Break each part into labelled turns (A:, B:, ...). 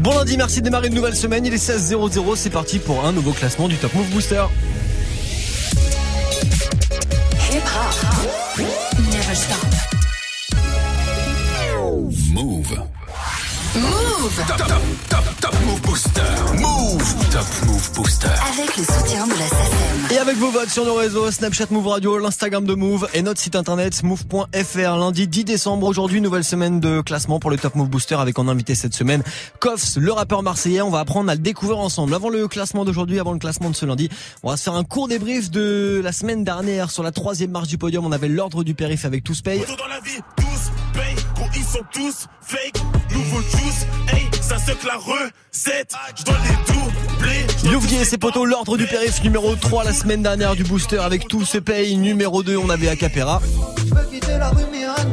A: Bon lundi, merci de démarrer une nouvelle semaine. Il est 16.00, c'est parti pour un nouveau classement du Top Move Booster.
B: Hip hop. Never stop.
C: Move.
B: Move
C: Top, top, top, top Move Booster. Top Move Booster.
B: avec le soutien de la SACEM.
A: Et avec vos votes sur nos réseaux, Snapchat Move Radio, l'Instagram de Move et notre site internet move.fr. Lundi 10 décembre, aujourd'hui, nouvelle semaine de classement pour le Top Move Booster avec en invité cette semaine Koffs, le rappeur marseillais. On va apprendre à le découvrir ensemble. Avant le classement d'aujourd'hui, avant le classement de ce lundi, on va se faire un court débrief de la semaine dernière sur la troisième marche du podium. On avait l'ordre du périph avec tous paye.
D: Tout dans la vie, tous paye, sont tous fake. Nouveau juice, hey, ça se la recette. Je dois les doubler.
A: Louvier et ses potos, l'ordre du périph numéro 3 la semaine dernière du booster avec tout se paye. Numéro 2, on avait Acapera.
E: Je veux quitter la rue mais rien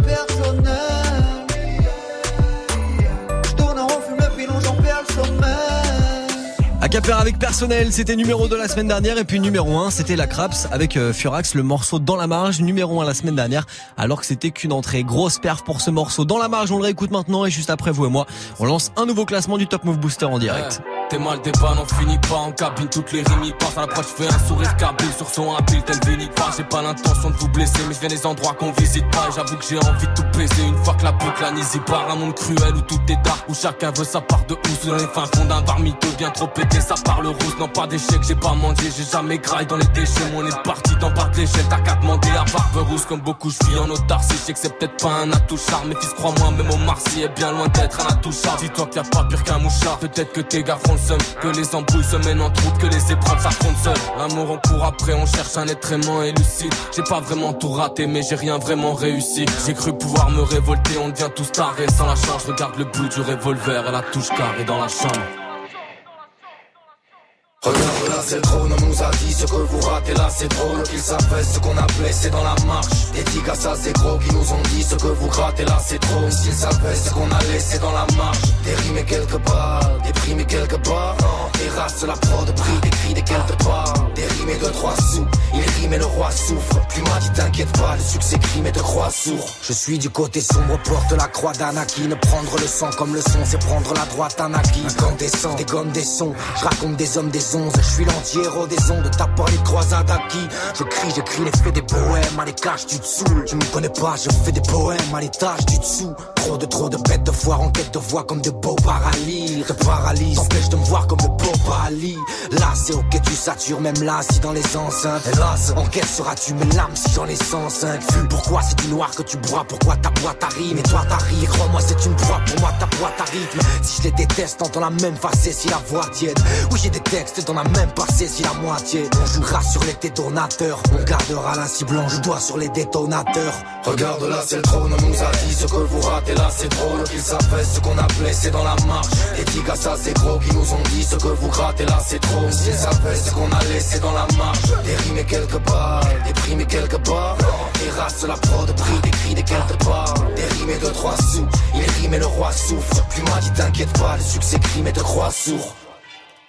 A: Acapera avec personnel, c'était numéro 2 la semaine dernière. Et puis numéro 1 c'était la Craps avec euh, Furax, le morceau dans la marge, numéro 1 la semaine dernière alors que c'était qu'une entrée. Grosse perf pour ce morceau dans la marge, on le réécoute maintenant. Et juste après vous et moi, on lance un nouveau classement du Top Move Booster en direct.
F: T'es mal des balles, on finit pas en cabine, toutes les rimes y passent à l'approche, fais un sourire cabine sur son habile, tel Vinny pas, j'ai pas l'intention de vous blesser, mais je viens des endroits qu'on visite pas, j'avoue que j'ai envie de tout baiser, une fois que la boucle la y part, un monde cruel où tout est dark, où chacun veut sa part de housse, les fins fonds d'un bar mytho, bien trop pété, ça parle rousse, non pas d'échec, j'ai pas mangé, j'ai jamais graille dans les déchets, mon est parti d'en de l'échelle, t'as qu'à demander à barbe rousse, comme beaucoup je vis en autarcie, je que c'est peut-être pas un atout charme, mais fils crois-moi, même au Marseille est bien loin d'être un atout charme, dis-toi qu'il y a pas pire qu'un mouchard, peut-être que tes gars font le seum, que les embrouilles se mènent entre autres, que les épreuves s'affrontent seules, l'amour on court après, on cherche un être aimant et lucide, j'ai pas vraiment tout raté, mais j'ai rien vraiment réussi, j'ai cru pouvoir me révolter, on devient tous tarés, sans la chance, regarde le bout du revolver, et la touche carrée dans la chambre.
G: Regarde là c'est le trône, on nous a dit ce que vous ratez là c'est drôle Qu'ils savaient ce qu'on a blessé dans la marche. Des tigres ça c'est gros qui nous ont dit ce que vous grattez là c'est trop S'ils savaient ce qu'on a laissé dans la marche. Des rimes et quelques balles, des primes et quelques barres Des la prod pris, des cris, des quelques barres Des rimes et deux trois sous, il rime et le roi souffre. Plus m'a dit t'inquiète pas, le succès crime et te croit sourd. Je suis du côté sombre, porte la croix d'Anakin. Prendre le sang comme le son, c'est prendre la droite Anakin. Incandescent, des gommes, des sons, je raconte des hommes, des Je suis l'anti-héros des ondes, t'as pas les croisades acquis. Je crie, j'écris les faits des poèmes. À l'étage tu te saoules, tu me connais pas, je fais des poèmes. À l'étage du dessous. Trop de trop de bêtes de foire en quête de voix comme de beaux paralyses. Te paralyse, t'empêche de me voir comme le beau Ali Là c'est ok tu satures même là si dans les enceintes. Hélas, en quête seras-tu mes lames si j'en ai 105 Vu pourquoi c'est du noir que tu bois, pourquoi ta boîte arrive Et toi t'arrives, crois-moi c'est une proie pour moi ta boîte à rythme. Si je les déteste, t'entends la même facée si la voix tiède. Oui j'ai des textes dans la même passé si la moitié. On jouera sur les détonateurs. On gardera la cible blanche, doigt sur les détonateurs. Regarde là c'est le trône, on nous a dit ce que vous ratez. Là c'est drôle Qu'ils savaient ce qu'on a blessé dans la marche. Des tigres ça c'est gros qui nous ont dit ce que vous grattez là c'est trop. S'ils savaient ce qu'on a laissé dans la marche. Et des primes et quelques barres Des races la prod pris, des cris, des Des rimes et deux trois sous, il rime et le roi souffre. M'a dit t'inquiète pas, le succès crime et te croit sourd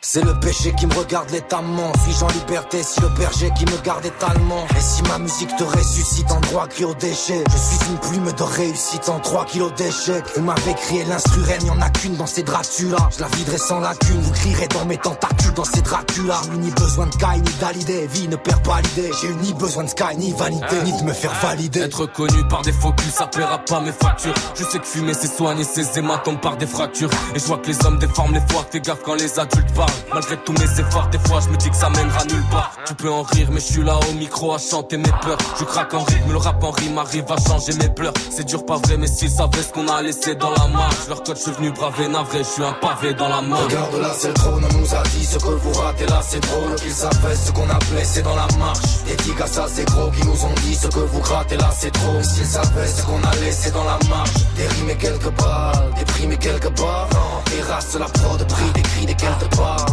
G: c'est le péché qui me regarde l'étamment Fiche en liberté si le berger qui me garde étalement Et si ma musique te ressuscite en droit cri au déchet? Je suis une plume de réussite en 3 kilos d'échecs Vous m'avez crié l'instru reine, y'en a qu'une dans ces Dracula. Je la viderai sans lacune, vous crierez dans mes tentacules dans ces Dracula. J'ai eu ni besoin de Kai ni d'Alidé, vie ne perd pas l'idée. J'ai eu ni besoin de Sky ni vanité, ni de me faire valider.
F: Être connu par des faux culs, ça paiera pas mes factures. Je sais que fumer c'est soigner ses hématomes par des fractures. Et je vois que les hommes déforment les fois, fais gaffe quand les adultes parlent. Malgré tous mes efforts, des fois je me dis que ça mènera nulle part. Tu peux en rire, mais je suis là au micro à chanter mes peurs. Je craque en rythme, le rap en rime arrive à changer mes pleurs. C'est dur, pas vrai, mais s'ils savaient ce qu'on a laissé dans la marche. Leur code, je suis venu braver, navré, je suis un pavé dans la main.
G: Regarde là c'est le trône, on nous a dit ce que vous ratez là c'est drôle Qu'ils savaient ce qu'on a blessé dans la marche Des tigres ça c'est gros qui nous ont dit ce que vous grattez là c'est trop S'ils savaient ce qu'on a laissé dans la marche Des rimes et quelques balles, des primes et quelques barres Des races la prod pris, des cris, des quelques barres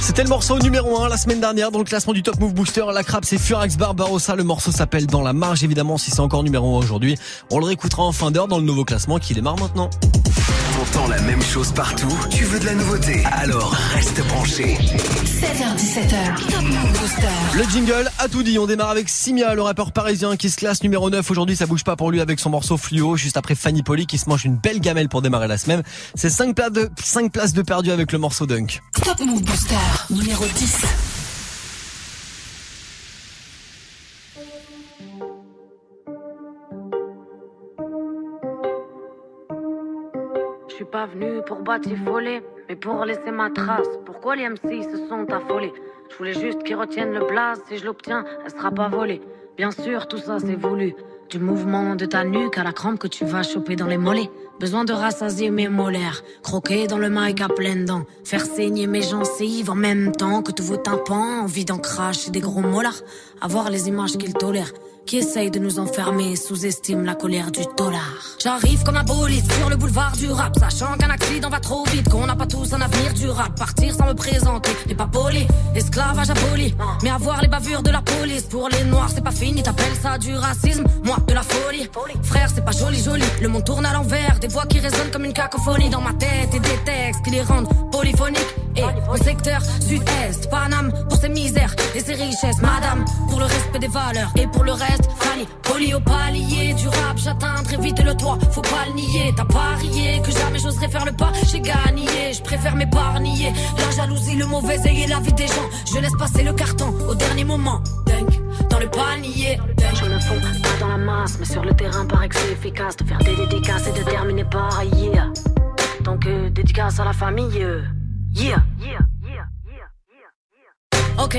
A: C'était le morceau numéro 1 la semaine dernière dans le classement du Top Move Booster. La crabe c'est Furax Barbarossa. Le morceau s'appelle Dans la marge. Évidemment, si c'est encore numéro 1 aujourd'hui, on le réécoutera en fin d'heure dans le nouveau classement qui démarre maintenant.
H: T'entends la même chose partout Tu veux de la nouveauté? Alors reste branché.
B: 16h17h. Top Move Booster.
A: Le jingle a tout dit. On démarre avec Simia, le rappeur parisien qui se classe numéro 9. Aujourd'hui, ça bouge pas pour lui avec son morceau Fluo. Juste après Fanny Poli qui se mange une belle gamelle pour démarrer la semaine. C'est 5 places de, 5 places de perdu avec le morceau Dunk.
B: Top Move Booster. Numéro 10.
I: Suis pas venu pour batifoler, mais pour laisser ma trace. Pourquoi les MC se sont affolés? Je voulais juste qu'ils retiennent le blaze. Si je l'obtiens, elle sera pas volée. Bien sûr, tout ça c'est voulu. Du mouvement de ta nuque à la crampe que tu vas choper dans les mollets. Besoin de rassasier mes molaires, croquer dans le mic à pleines dents, faire saigner mes gencives en même temps que tous vos tympans, envie d'en cracher des gros molars, avoir les images qu'ils tolèrent qui essaye de nous enfermer sous-estime la colère du dollar. J'arrive comme un bolide sur le boulevard du rap, sachant qu'un accident va trop vite, qu'on n'a pas tous un avenir durable. Partir sans me présenter n'est pas poli, esclavage aboli. Mais avoir les bavures de la police pour les noirs, c'est pas fini, t'appelles ça du racisme, moi de la folie. Frère, c'est pas joli, joli. Le monde tourne à l'envers, des voix qui résonnent comme une cacophonie dans ma tête et des textes qui les rendent polyphoniques. Et au secteur sud-est, Paname pour ses misères et ses richesses, madame, pour le respect des valeurs et pour le reste, Fanny, poli au palier du rap, j'atteindrai vite le toit, faut pas le nier, t'as parié que jamais j'oserais faire le pas, j'ai gagné, je préfère m'épargner, la jalousie, le mauvais et la vie des gens, je laisse passer le carton au dernier moment, dans le panier, je me fonds pas dans la masse, mais sur le terrain paraît que c'est efficace. De faire des dédicaces et de terminer par yeah. Donc euh, dédicace à la famille, euh, yeah. Ok.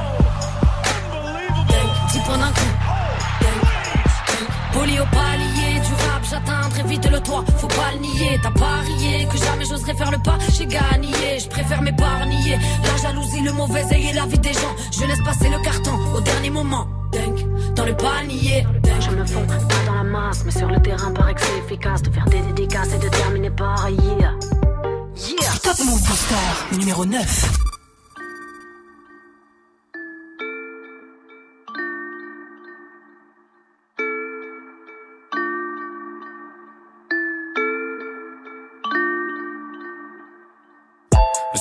I: 10 points d'un coup. Poli au palier du rap, j'atteindrai vite le toit, faut pas le nier. T'as parié que jamais j'oserais faire le pas, j'ai gagné, je préfère m'épargner. La jalousie, le mauvais œil et la vie des gens, je laisse passer le carton au dernier moment. Dunk, dans le panier. Je me fonds pas dans la masse, mais sur le terrain paraît que c'est efficace de faire des dédicaces et de terminer par yeah. Yeah.
B: Top Move Booster. Numéro 9.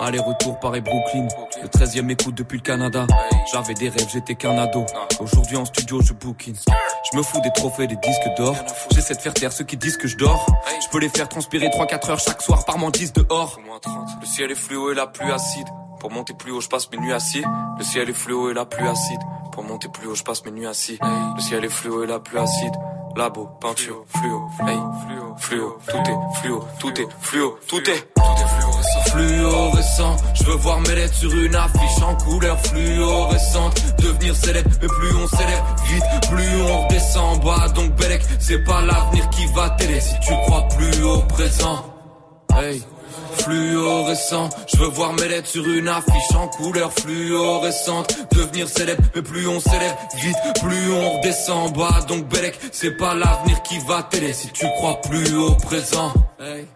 J: Aller-retour Paris-Brooklyn. Le 13 e écoute depuis le Canada. J'avais des rêves, j'étais qu'un ado. Aujourd'hui en studio, je bookine. Je me fous des trophées, des disques d'or. J'essaie de faire taire ceux qui disent que je dors. Je peux les faire transpirer 3-4 heures chaque soir par 10 dehors. Le ciel est fluo et la pluie acide. Pour monter plus haut, je passe mes nuits assis. Le ciel est fluo et la pluie acide. Pour monter plus haut, je passe mes nuits assis. Le ciel est fluo et la pluie acide. Labo, peinture, fluo, hey, fluo, tout est fluo, tout est fluo, tout est, fluorescent. Je veux voir mes lettres sur une affiche en couleur fluorescente. Devenir célèbre, mais plus on célèbre vite, plus on redescend bas. Donc Belek, c'est pas l'avenir qui va t'aider si tu crois plus au présent. Hey fluorescent. Je veux voir mes lettres sur une affiche en couleur fluorescente. Devenir célèbre, mais plus on célèbre vite, plus on redescend bas. Donc Belek, c'est pas l'avenir qui va t'aider si tu crois plus au présent. Hey.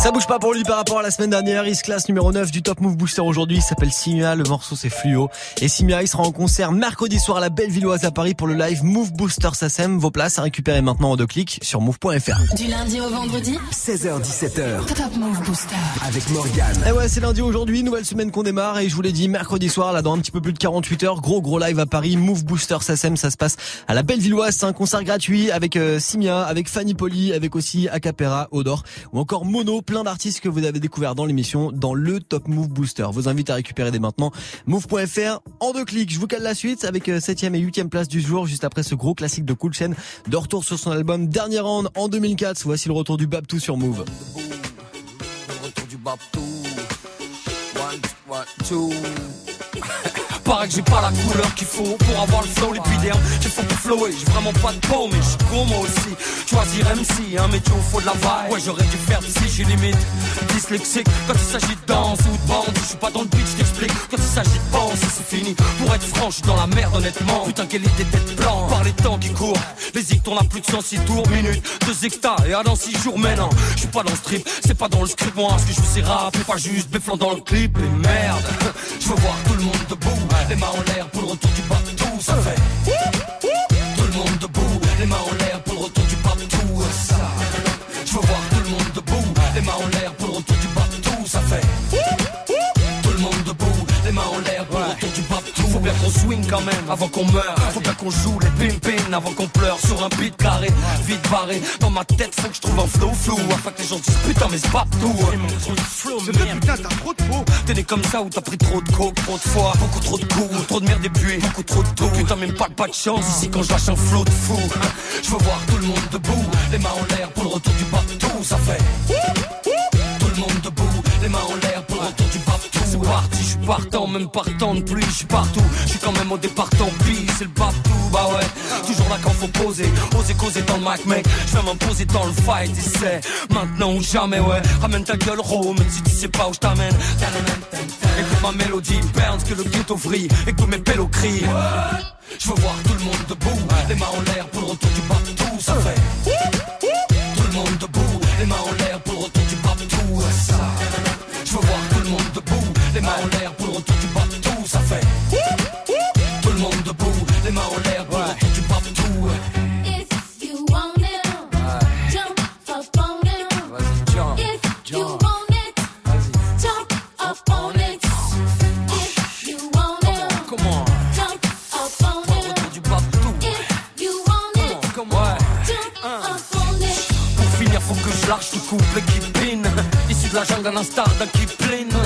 A: Ça bouge pas pour lui par rapport à la semaine dernière. Il se classe numéro 9 du Top Move Booster aujourd'hui. Il s'appelle Simia. Le morceau c'est Fluo. Et Simia, il sera en concert mercredi soir à la Bellevilloise à Paris pour le live Move Booster SACEM. Vos places à récupérer maintenant en deux clics sur move.fr.
B: Du lundi au vendredi,
H: 16h17h
B: Top Move Booster.
H: avec Morgane.
A: Et ouais, c'est lundi aujourd'hui, nouvelle semaine qu'on démarre et je vous l'ai dit, mercredi soir, là dans un petit peu plus de 48 heures, gros gros live à Paris, Move Booster SACEM, ça se passe à la Bellevilloise, c'est un concert gratuit avec euh, Simia, avec Fanny Poli, avec aussi Acapera, Odor ou encore Mono, plein d'artistes que vous avez découvert dans l'émission, dans le Top Move Booster. Vos invite à récupérer dès maintenant, move.fr en deux clics. Je vous cale la suite avec 7ème et 8ème place du jour, juste après ce gros classique de Cool Chain, de retour sur son album Dernier Round en 2004. Voici le retour du Babtou sur Move.
J: retour du one, two. Paraît que j'ai pas la couleur qu'il faut pour avoir le flow l'épiderme. Qu'il faut pour flower J'ai vraiment pas de peau mais je suis moi aussi. Choisir MC, un métier au faux de la vague. Ouais j'aurais dû faire psy, j'ai limite Dyslexique quand il s'agit de danse ou de bande Je suis pas dans le beat, je t'explique. Quand il s'agit de penser c'est fini. Pour être franc, je suis dans la merde honnêtement. Putain quelle idée d'être blanc. Par les temps qui courent Les zik tournent à plus de 106 tours minutes Deux hectares. Et à dans 6 jours mais non Je suis pas dans le strip, c'est pas dans le script Moi ce que je veux c'est rap. Pas juste béflant dans le clip Et merde, je veux voir tout le monde debout Les mains en l'air pour le retour du bateau Ça fait. Tout le monde debout Les mains en l'air pour le retour du bateau Ça Je veux voir tout le monde debout Les mains en Faut bien qu'on swing quand même avant qu'on meure. Faut bien qu'on joue les pim avant qu'on pleure sur un beat carré, vite barré. Dans ma tête, faut que je trouve un flow flou afin que les gens disent putain, mais c'est pas tout. C'est vrai, putain, t'as trop de peau. T'es né comme ça ou t'as pris trop de coke, trop de fois, beaucoup trop de coups, trop de merde et puis beaucoup trop de tout. Putain, même pas, pas de chance ici quand je lâche un flow de fou. Je veux voir tout le monde debout, les mains en l'air pour le retour du bateau. Ça fait tout le monde debout, les mains en l'air pour le retour du bateau. C'est parti, partant, même partant de pluie, je suis partout. Je suis quand même au départ tant pis, c'est le bateau, bah ouais. Toujours là quand faut poser, oser causer dans le mic, mec. Je vais m'imposer dans le fight, et maintenant ou jamais, ouais. Ramène ta gueule, ro, même si tu sais pas où je t'amène. Écoute ma mélodie, burns que le ghetto vrille, et que mes pélos crient. Je veux voir tout le monde debout, les mains en l'air pour le retour du bateau, ça fait. Tout le monde debout, les mains en l'air pour le retour du bateau, ça. Le retour du bateau, ça fait. Tout le monde debout, les mains en l'air le retour du bateau.
K: If you want it, jump up on it. If you want it, jump up on it. If you want it,
J: Comment
K: jump up on
J: le
K: it.
J: retour du bateau.
K: If you want it, jump up on it.
J: Pour finir, faut que je lâche tout couple qui pine. Issu de la jungle, un instar d'un. Je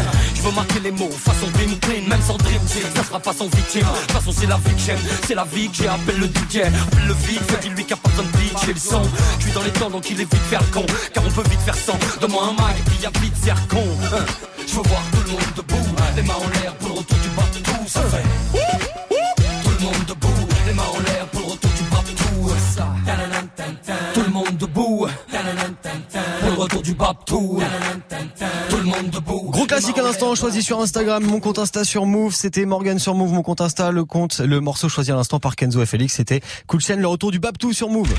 J: veux marquer les mots façon bling bling, même sans dream team, ça sera pas sans victime. De toute façon, c'est la vie que j'aime, c'est la vie que j'ai. Appelle le DJ, appelle le vide, fais a pas besoin de et le son. Je dans les temps, donc il est vite faire con. Car on peut vite faire sans. Donne-moi un mag puis y'a vite zircon. Je veux voir tout le monde debout, les mains en l'air pour le retour du bateau, ça fait. Retour du bateau. Tout le monde debout.
A: Gros classique à l'instant, choisi sur Instagram, mon compte Insta sur Move, c'était Morgan sur Move, mon compte Insta, le compte, le morceau choisi à l'instant par Kenzo et Félix, c'était Cool Chain, le retour du Babtou sur Move.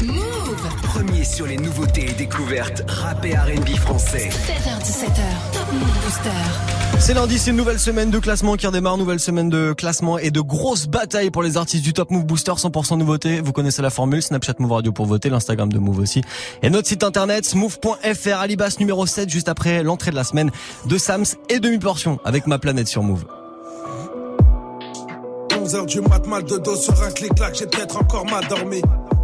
H: Premier sur les nouveautés et découvertes rap et R&B français.
B: 16h17h, Top Move Booster.
A: C'est lundi, c'est une nouvelle semaine de classement qui redémarre, nouvelle semaine de classement et de grosses batailles pour les artistes du Top Move Booster, 100% nouveauté. Vous connaissez la formule, Snapchat Move Radio pour voter, l'Instagram de Move aussi. Et notre site internet, move.fr, Alibas numéro 7, juste après l'entrée de la semaine de Sams et demi-portion avec ma planète sur Move.
L: 11h du mat, mal de dos j'ai peut-être encore.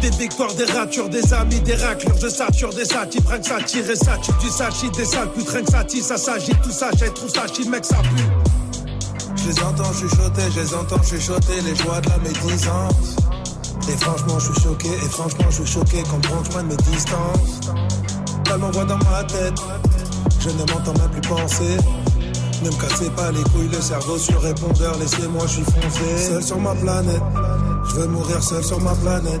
L: Des victoires, des ratures, des amis, des raclures, je sature des satis, rien que ça tire et ça tue du sachit, des sales putes, rien que ça tire, ça s'agite, tout ça, j'ai tout ça, mec, ça pue. Je les entends chuchoter, je les entends chuchoter, les joies de la médisance. Et franchement, je suis choqué, et franchement, je suis choqué quand branche de mes distances. Tellement voix dans ma tête, je ne m'entends même plus penser. Ne me cassez pas les couilles, le cerveau sur répondeur, laissez-moi, je suis foncé. Seul sur ma planète, je veux mourir seul sur ma planète.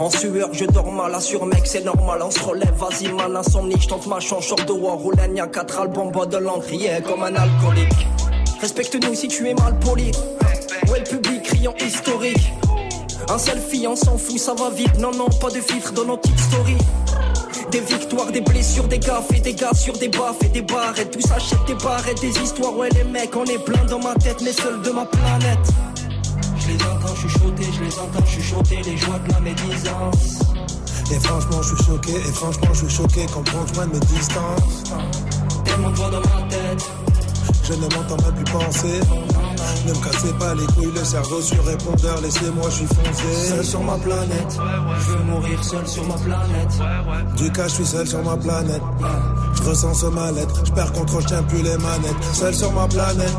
M: En sueur, je dors mal, assure mec, c'est normal, on se relève, vas-y man, insomnie, je tente ma chance, short de war, y'a quatre albums, bois de l'encre, yeah, comme un alcoolique. Respecte-nous si tu es mal poli. Ouais, le public criant historique. Un selfie, on s'en fout, ça va vite, non, non, pas de filtre dans nos petites stories. Des victoires, des blessures, des gaffes et des gars sur des baffes et des barres et tout ça achète des barres et des histoires. Ouais, les mecs, on est plein dans ma tête, mais seul de ma planète. Les chuchoter, je les entends chuchoter, les joies de la médisance.
L: Et franchement, je suis choqué, et franchement, je suis choqué quand branche de mes distances.
M: Tellement de voix dans ma tête.
L: Je ne m'entends même plus penser. Ne me cassez pas les couilles, le cerveau sur répondeur, laissez-moi, je suis foncé.
M: Seul sur ma planète, je veux mourir seul sur ma planète.
L: Du cas, je suis seul sur ma planète. Je ressens ce mal-être, je perds contrôle, je tiens plus les manettes. Seul sur ma planète,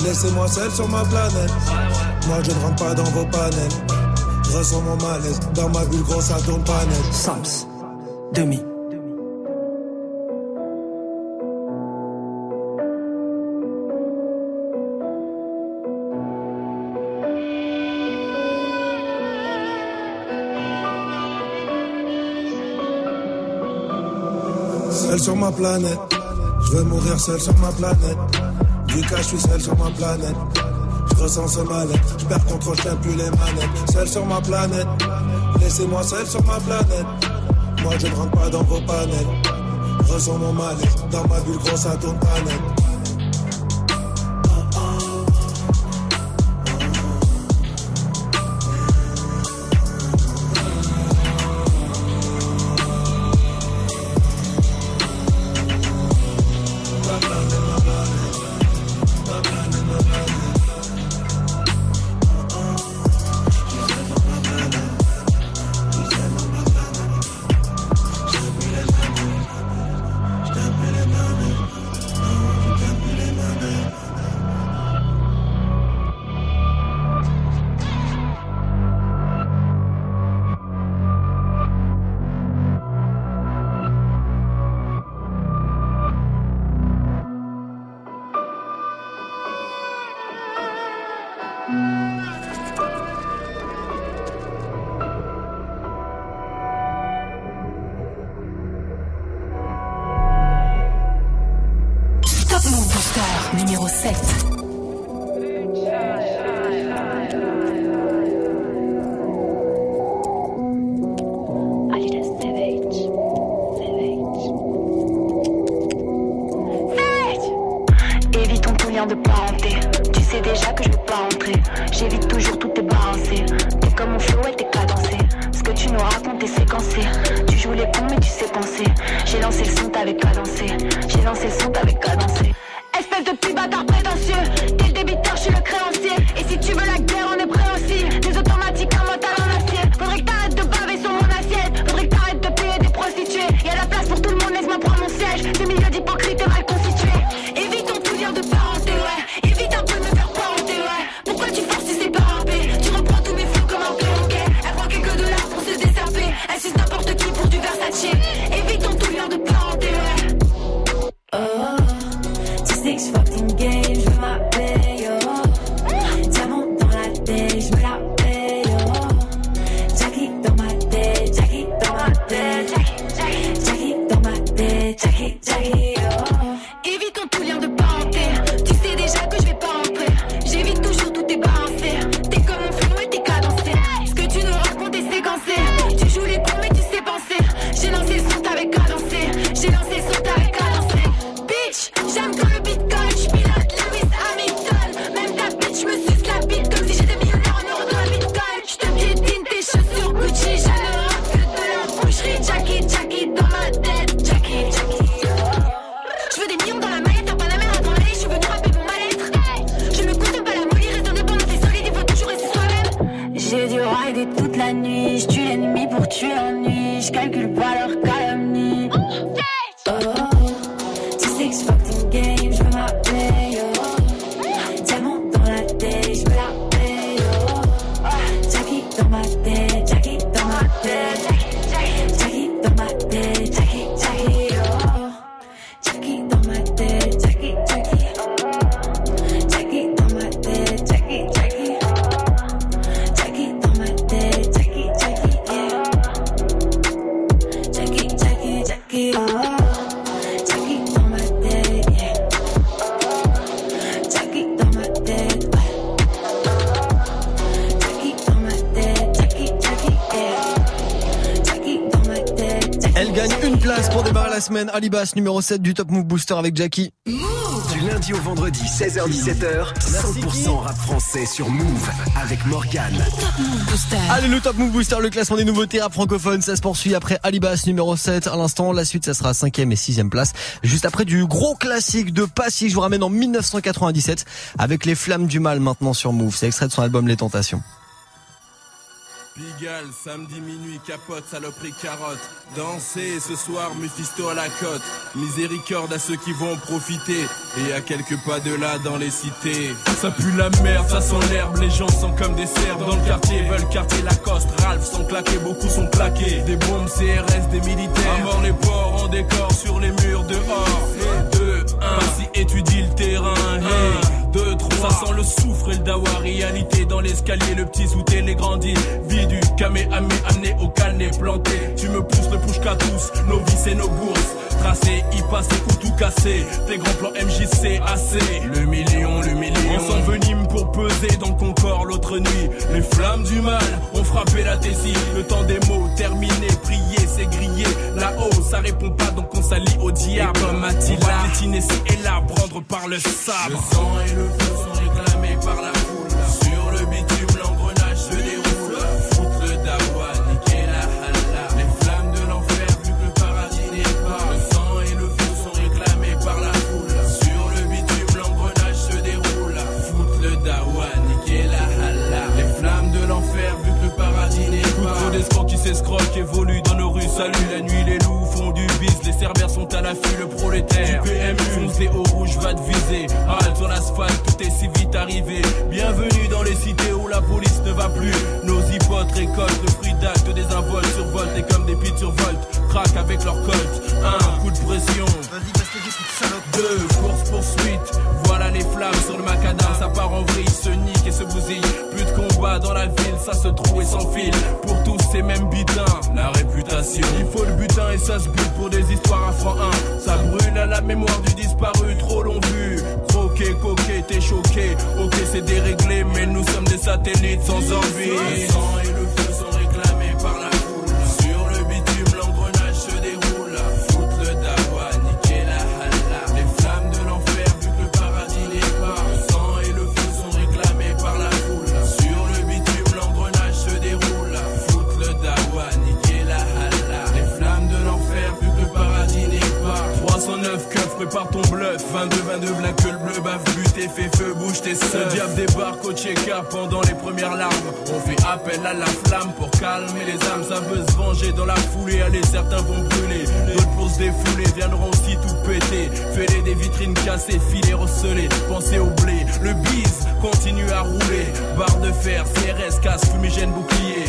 L: laissez-moi seul sur ma planète. Moi, je ne rentre pas dans vos panels. Je ressens mon malaise, dans ma bulle, gros, ça tourne pas net.
M: Sams, demi.
L: Seul sur ma planète, je veux mourir seul sur ma planète. Du cas, je suis seul sur ma planète. Ressens ce mal-être, je perds contrôle, je plus les manettes. Seul sur ma planète, laissez-moi seul sur ma planète. Moi, je ne rentre pas dans vos panels. Ressens mon mal-être, dans ma bulle, gros, ça tourne pas
B: Booster
N: l'ennemi pour tuer l'ennui, je calcule
A: Alibas, numéro 7 du Top Move Booster avec Jackie.
H: Du lundi au vendredi, 16h-17h, 100% rap français sur Move avec Morgane.
A: Allez, le Top Move Booster, le classement des nouveautés rap francophones, ça se poursuit après Alibas numéro 7 à l'instant. La suite, ça sera 5ème et 6ème place. Juste après du gros classique de Passy, je vous ramène en 1997 avec les flammes du mal maintenant sur Move. C'est extrait de son album Les Tentations.
O: Samedi minuit, capote, saloperie, carotte. Danser ce soir, Mephisto à la côte. Miséricorde à ceux qui vont profiter. Et à quelques pas de là dans les cités. Ça pue la merde, ça sent l'herbe. Les gens sont comme des cerfs dans le quartier. Veulent quartier Lacoste. Ralph sont claqués, beaucoup sont claqués. Des bombes CRS, des militaires. À mort les porcs en décor sur les murs dehors. Et deux, un, si étudie le terrain. Hey, deux, trois. Ça sent le soufre et le dawa. Réalité dans l'escalier, le petit sous les grandit. Vie du camé amé amené au calné planté. Tu me pousses le push qu'à tous, nos vies et nos bourses. Tracé, y passer ou tout casser. Tes grands plans MJC AC. Le million, le million. On s'envenime pour peser dans le Concorde l'autre nuit. Les flammes du mal ont frappé la thésie. Le temps des mots terminé, prier, c'est grillé. Là-haut, ça répond pas donc on s'allie au diable. Comme Attila, on ci et là, prendre par le sabre. Et feu sont réclamés par la foule. Sur le bitume, l'engrenage se déroule. Foutre le dawa, niquer la halla. Les flammes de l'enfer, vu que le paradis n'est pas. Le sang et le feu sont réclamés par la foule. Sur le bitume, l'engrenage se déroule. Foutre le dawa, niquer la halla. Les flammes de l'enfer, vu que le paradis n'est pas. Trop d'escrocs qui s'escroquent évoluent dans nos rues. Salut la nuit, les loups Les cerbères sont à l'affût, le prolétaire. Du PMU, foncé au rouge va te viser. Halte sur l'asphalte, tout est si vite arrivé. Bienvenue dans les cités où la police ne va plus. Nos hypotes récoltent le fruit d'actes des involtes survoltent et comme des pites survoltent. Traquent avec leur colt. Un coup de pression. Deux, course poursuite. Voilà les flammes sur le macadam. Ça part en vrille, se nique et se bousille. Plus de combat dans la ville, ça se trouve et s'enfile. Pour tous ces mêmes butins, la réputation. Il faut le butin et ça se bute pour des histoires à franc 1. Ça brûle à la mémoire du disparu, trop long vu. Croqué, coqué, t'es choqué. Ok, c'est déréglé, mais nous sommes des satellites sans envie. Prépare ton bluff. 22, 22, black que le bleu, bave, buté, fait feu, bouge tes seufs. Le diable débarque au check pendant les premières larmes. On fait appel à la flamme pour calmer les âmes. Ça veut se venger dans la foulée, allez, certains vont brûler. D'autres pour se défouler, viendront aussi tout péter. Fêler des vitrines cassées, filets recelés. Pensez au blé, le bise continue à rouler. Barre de fer, CRS, casse, fumigène, bouclier.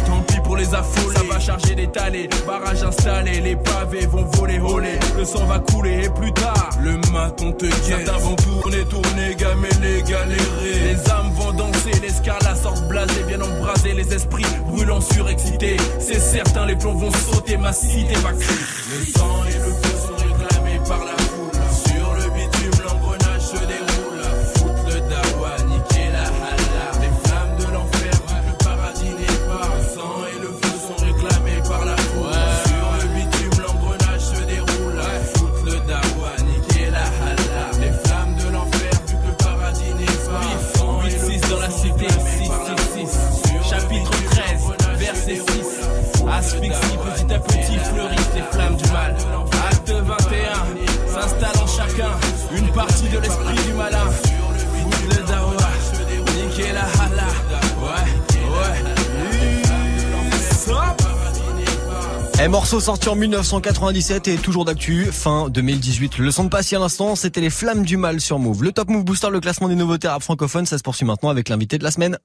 O: Pour les affolés, ça va charger d'étaler. Barrage installé, les pavés vont voler, voler. Le sang va couler et plus tard, le maton te guette. Certains vont tourner, tourner, gamer, les galérer. Les âmes vont danser, les la sorte blasée, viennent embraser les esprits brûlants, surexcités. C'est certain, les plombs vont sauter, ma cité va crier. Le sang et le feu sont réclamés par la
A: Un morceau sorti en 1997 et toujours d'actu, fin 2018. Le son de passe à l'instant, c'était les flammes du mal sur Move. Le Top Move Booster, le classement des nouveautés rap francophones, ça se poursuit maintenant avec l'invité de la semaine.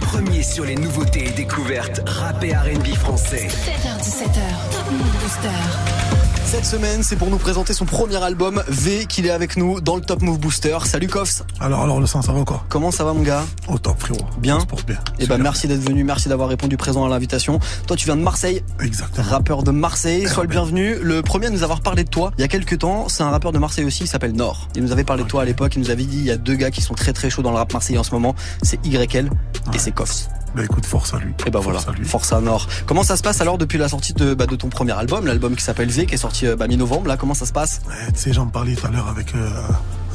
H: Premier sur les nouveautés et découvertes rap et R&B français.
B: 7h17h, Top Move Booster.
A: Cette semaine, c'est pour nous présenter son premier album, V, qu'il est avec nous dans le Top Move Booster. Salut Kofs.
D: Alors, alors, le sang, ça va quoi?
A: Comment ça va mon gars?
D: Au top, frérot.
A: Bien?
D: Ça se porte bien.
A: Eh ben merci d'être venu, merci d'avoir répondu présent à l'invitation. Toi tu viens de Marseille,
D: Exactement.
A: rappeur de Marseille, sois le bienvenu. Le premier à nous avoir parlé de toi il y a quelques temps, c'est un rappeur de Marseille aussi, il s'appelle Nord. Il nous avait parlé de toi à l'époque, il nous avait dit il y a deux gars qui sont très très chauds dans le rap marseillais en ce moment, c'est YL et c'est Kofs.
D: Bah écoute, force à lui.
A: Et ben voilà, force à Nord. Comment ça se passe alors depuis la sortie de, bah, de ton premier album, l'album qui s'appelle V, qui est sorti euh, bah, mi-novembre, là comment ça se passe?
D: Ouais, tu sais, j'en parlais tout à l'heure avec euh,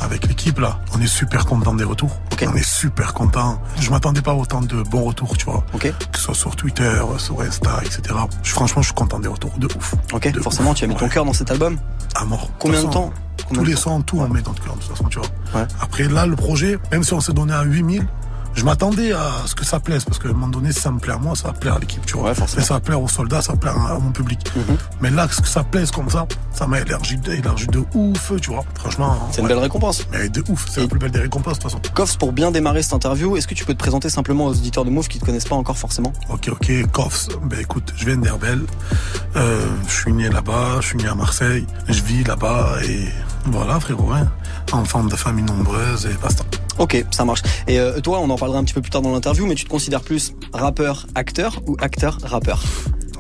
D: avec l'équipe là. On est super content des retours. On est super content. Je m'attendais pas à autant de bons retours, tu vois. Que ce soit sur Twitter, sur Insta, etc. Je, franchement, je suis content des retours, de ouf.
A: Ok, forcément tu as mis ton cœur dans cet album?
D: À mort.
A: Combien de temps? Combien
D: Tous
A: de
D: les
A: temps?
D: sons, tout on met dans le cœur, de toute façon, tu vois. Après, là, le projet, même si on s'est donné à 8000, je m'attendais à ce que ça plaise, parce qu'à un moment donné, si ça me plaît à moi, ça va plaire à l'équipe, tu vois. Mais ça va plaire aux soldats, ça va plaire à, à mon public.
A: Mhm.
D: Mais là, ce que ça plaise comme ça, ça m'a élargi, élargi de ouf, tu vois. Franchement.
A: C'est une belle récompense.
D: Mais de ouf, c'est la plus belle des récompenses, de toute façon.
A: Kofs, pour bien démarrer cette interview, est-ce que tu peux te présenter simplement aux auditeurs de Move qui te connaissent pas encore forcément?
D: Ok, ok, Kofs. Ben écoute, je viens d'Herbel. Euh, je suis né là-bas, je suis né à Marseille. Je vis là-bas et voilà, frérot, hein. Enfant de famille nombreuse et basta.
A: Ok, ça marche. Et euh, toi, on en parlera un petit peu plus tard dans l'interview, mais tu te considères plus rappeur, acteur ou acteur, rappeur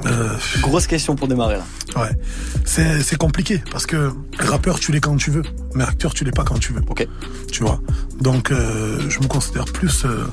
D: Euh,
A: Grosse question pour démarrer là.
D: Ouais, c'est c'est compliqué parce que rappeur tu l'es quand tu veux, mais acteur tu l'es pas quand tu veux.
A: Ok.
D: Tu vois? Donc euh, je me considère plus euh,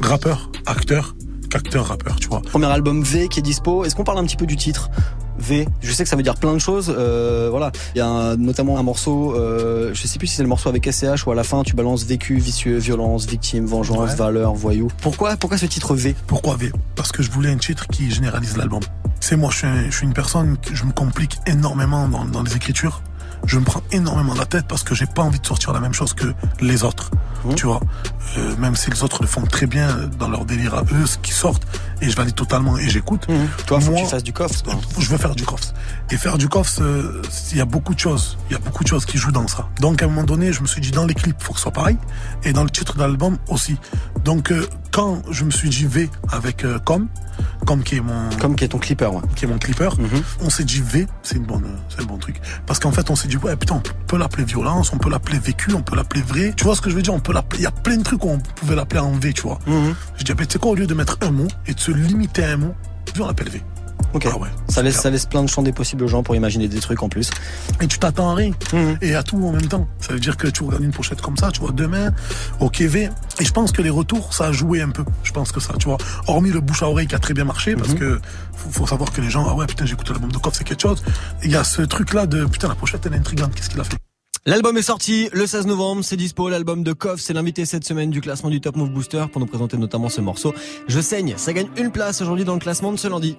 D: rappeur, acteur qu'acteur rappeur, tu vois.
A: Premier album V qui est dispo. Est-ce qu'on parle un petit peu du titre V, je sais que ça veut dire plein de choses. Euh, voilà, il y a un- notamment un morceau, euh, je sais plus si c'est le morceau avec SCH ou à la fin tu balances vécu, vicieux, violence, victime, vengeance,
D: Ouais.
A: valeur, voyou. Pourquoi, pourquoi ce titre V?
D: Pourquoi V? Parce que je voulais un titre qui généralise l'album. C'est moi, je suis, un- je suis une personne, je me complique énormément dans, dans les écritures. Je me prends énormément la tête parce que j'ai pas envie de sortir la même chose que les autres. Tu vois, Euh, même si les autres le font très bien dans leur délire à eux, ce qui sortent, et je valide totalement et j'écoute.
A: Toi, faut
D: Moi,
A: que tu fasses du coffre. toi.
D: je veux faire du coffre. Et faire du coffre, euh, il y a beaucoup de choses. Il y a beaucoup de choses qui jouent dans ça. Donc à un moment donné, je me suis dit dans les clips, faut que ce soit pareil. Et dans le titre de l'album aussi. Donc euh, quand je me suis dit V avec euh, Com, Com qui est mon
A: Comme qui est ton clipper, ouais.
D: qui est mon clipper, on s'est dit V, c'est une bonne, c'est un bon truc. Parce qu'en fait, on s'est dit ouais putain, on peut l'appeler violence, on peut l'appeler vécu, on peut l'appeler vrai. Tu vois ce que je veux dire? On peut l'appeler. Il y a plein de trucs où on pouvait l'appeler en V, tu vois. Je dis ah, ben, tu sais quoi, au lieu de mettre un mot et de se limiter à un mot, on l'appelle V.
A: Ok.
D: Ah ouais.
A: ça laisse, ça laisse plein de champs des possibles aux gens pour imaginer des trucs en plus.
D: et tu t'attends à rien et à tout en même temps. Ça veut dire que tu regardes une pochette comme ça, tu vois demain au KV et je pense que les retours ça a joué un peu. Je pense que ça, tu vois, hormis le bouche à oreille qui a très bien marché parce que faut, faut savoir que les gens ah ouais putain j'ai écouté l'album de Koff c'est quelque chose. Il y a ce truc là de putain la pochette elle est intrigante, qu'est-ce qu'il a fait?
A: L'album est sorti le 16 novembre, c'est dispo, l'album de Koff, c'est l'invité cette semaine du classement du Top Move Booster pour nous présenter notamment ce morceau. Je saigne, ça gagne une place aujourd'hui dans le classement de ce lundi.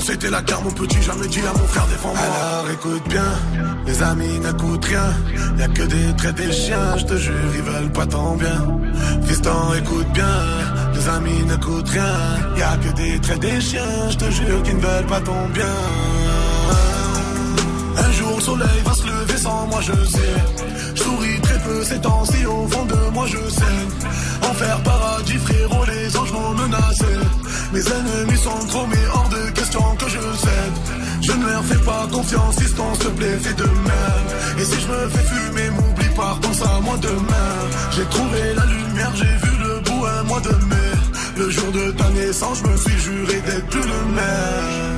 P: C'était la guerre, mon petit, jamais dit à mon frère défends-moi. Alors écoute bien, les amis n'écoutent rien. Y'a que des traits des chiens, je te jure, ils veulent pas ton bien. Fiston, écoute bien, les amis n'écoutent rien. Y'a que des traits des chiens, je te jure, qu'ils ne veulent pas ton bien. Un jour le soleil va se lever sans moi je sais ces temps-ci au fond de moi je saigne Enfer paradis frérot les anges m'ont menacé. Mes ennemis sont trop mais hors de question que je cède. Je ne leur fais pas confiance Fiston s'il te plaît fais de même. Et si je me fais fumer m'oublie pas pense à moi demain. J'ai trouvé la lumière j'ai vu le bout un mois de mai. Le jour de ta naissance je me suis juré d'être plus le même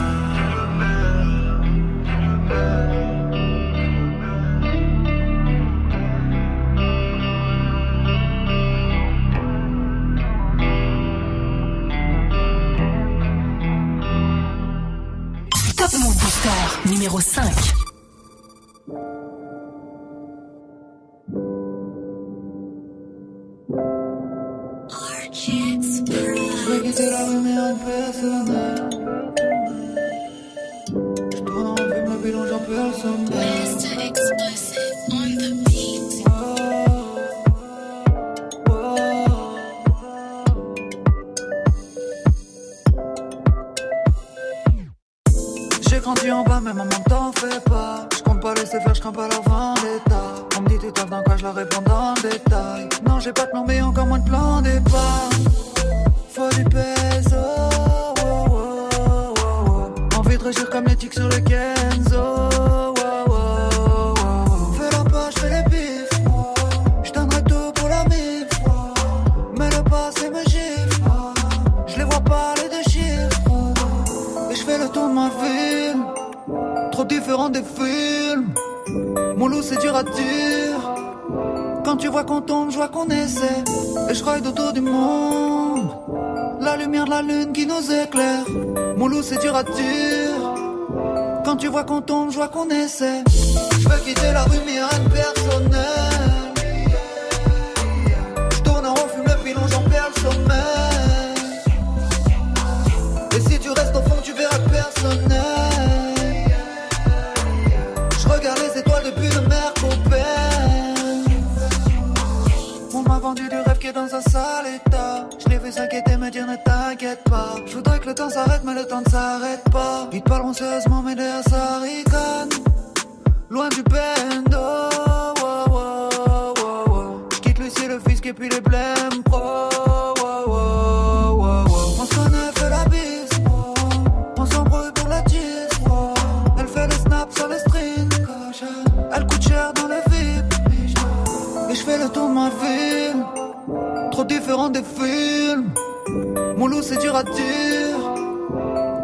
E: 05 mais le temps ne s'arrête pas. Ils te parleront sérieusement, mais derrière ça ricane. Loin du bendo. oh, oh, oh, oh. Je quitte Lucie, le fisc et puis les blèmes pro. oh, oh, oh, oh. On se fait la bise. On s'embrouille pour la tisse. Elle fait le snap sur les strings. Elle coûte cher dans les VIP. Et je fais le tour de ma ville. Trop différent des films. Mon loup, c'est dur à dire.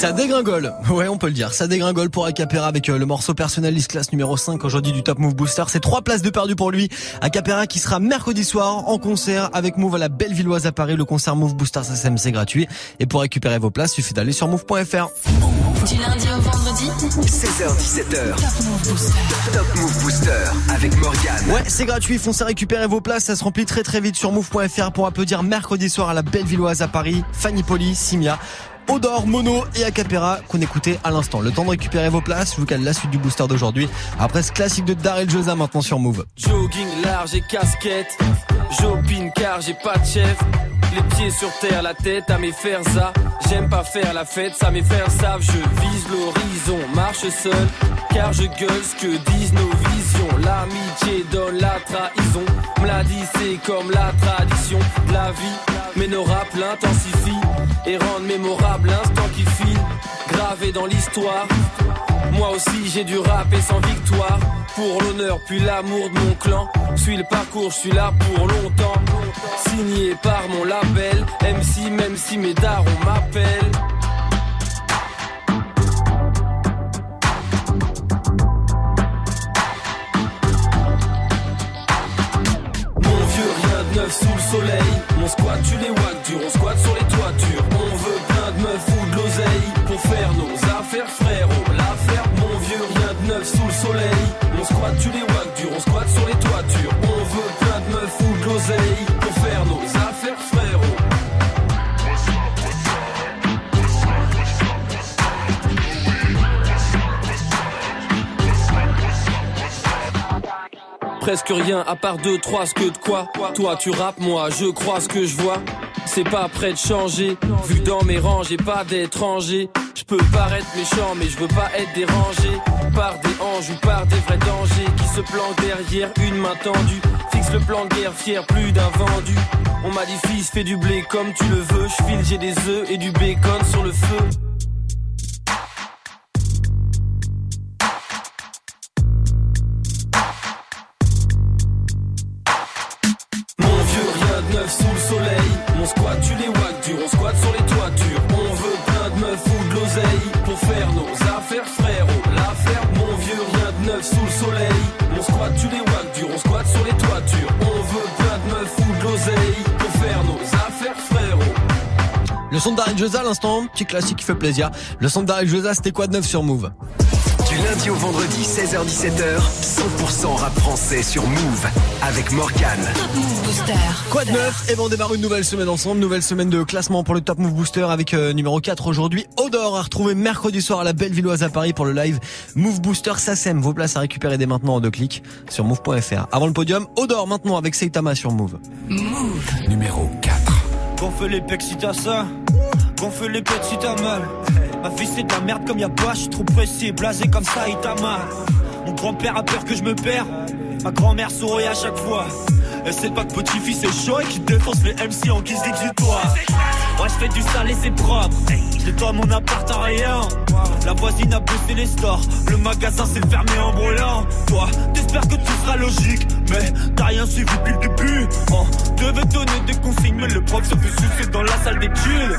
A: Ça dégringole, ouais on peut le dire, ça dégringole pour Acapera avec euh, le morceau personnaliste classe numéro 5 aujourd'hui du Top Move Booster. C'est trois places de perdu pour lui. Acapera qui sera mercredi soir en concert avec Move à la Bellevilloise à Paris. Le concert Move Booster SSM c'est gratuit. Et pour récupérer vos places, suffit d'aller sur move.fr.
B: Du lundi au vendredi
H: 16h17h. Top Move Booster avec Morgane.
A: Ouais, c'est gratuit, foncez récupérer vos places, ça se remplit très très vite sur move.fr pour applaudir mercredi soir à la Bellevilloise à Paris, Fanny Poli, Simia. Odor, Mono et Acapera qu'on écoutait à l'instant. Le temps de récupérer vos places, je vous cale la suite du booster d'aujourd'hui. Après ce classique de Daryl Josa maintenant sur Move.
Q: Jogging large et casquette. J'opine car j'ai pas de chef. Les pieds sur terre, la tête à mes fers ça. J'aime pas faire la fête, ça mes frères savent. Je vise l'horizon, marche seul. Car je gueule ce que disent nos visions. L'amitié donne la trahison. Me l'a dit, c'est comme la tradition de la vie. Mais nos rap l'intensifient et rendent mémorable l'instant qui file. Gravé dans l'histoire. Moi aussi j'ai du rap et sans victoire Pour l'honneur puis l'amour de mon clan Suis le parcours, je suis là pour longtemps Signé par mon label MC même si mes darons m'appellent soleil. Mon squat tu les dur On squatte sur les toitures. On veut plein de meufs ou de l'oseille. Pour faire nos affaires frérot L'affaire mon vieux rien de neuf sous le soleil. Mon squat tu les Presque rien à part deux, trois, ce que de quoi. Toi tu rappes, moi je crois ce que je vois. C'est pas prêt de changer Vu dans mes rangs j'ai pas d'étrangers. Je peux paraître méchant mais je veux pas être dérangé Par des anges ou par des vrais dangers Qui se planquent derrière une main tendue. Fixe le plan de guerre fier plus d'un vendu. On m'a dit fils fais du blé comme tu le veux. Je file j'ai des œufs et du bacon sur le feu on squatte sur les toitures. On veut plein de meufs ou de l'oseille pour faire nos affaires, frérot. L'affaire, mon vieux, rien de neuf sous le soleil. Mon squat, tu les wack dur, on squatte sur les toitures. On veut plein de meufs ou de l'oseille pour faire nos affaires, frérot.
A: Le son Daryl Josa à l'instant, petit classique qui fait plaisir. Le son Daryl Josa, c'était quoi de neuf sur Move?
H: Du lundi au vendredi 16h17h, 100% rap français sur Move avec Morgane.
A: Quoi de neuf Et ben on démarre une nouvelle semaine ensemble, nouvelle semaine de classement pour le Top Move Booster avec euh, numéro 4 aujourd'hui. Odor à retrouver mercredi soir à la Bellevilloise à Paris pour le live Move Booster SACEM. Vos places à récupérer dès maintenant en deux clics sur move.fr. Avant le podium, Odor maintenant avec Seitama sur Move.
B: Move.
H: Numéro 4.
R: Gonfle les pecs si t'as ça. Gonfle les pecs si t'as mal. Ma vie c'est de la merde comme y'a pas, je suis trop pressé, blasé comme ça, il t'a mal. Mon grand-père a peur que je me perds. Ma grand-mère sourit à chaque fois. Elle sait pas que petit-fils est chaud et qu'il défonce les MC en guise d'exutoire. Ouais, je fais du sale et c'est propre. Je toi mon appart à rien. La voisine a bossé les stores. Le magasin s'est fermé en brûlant. Toi, t'espères que tout sera logique. Mais t'as rien suivi depuis le début. On devait donner des consignes, mais le prof se fait sucer dans la salle d'études.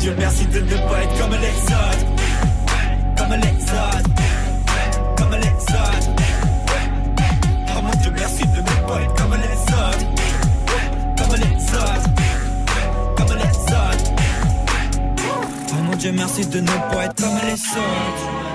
R: Dieu, merci de ne pas être comme autres. Comme autres. Comme autres. Oh mon Dieu, merci de ne pas être comme les autres. Comme autres. Comme autres. Oh mon Dieu, merci de ne pas être comme les autres.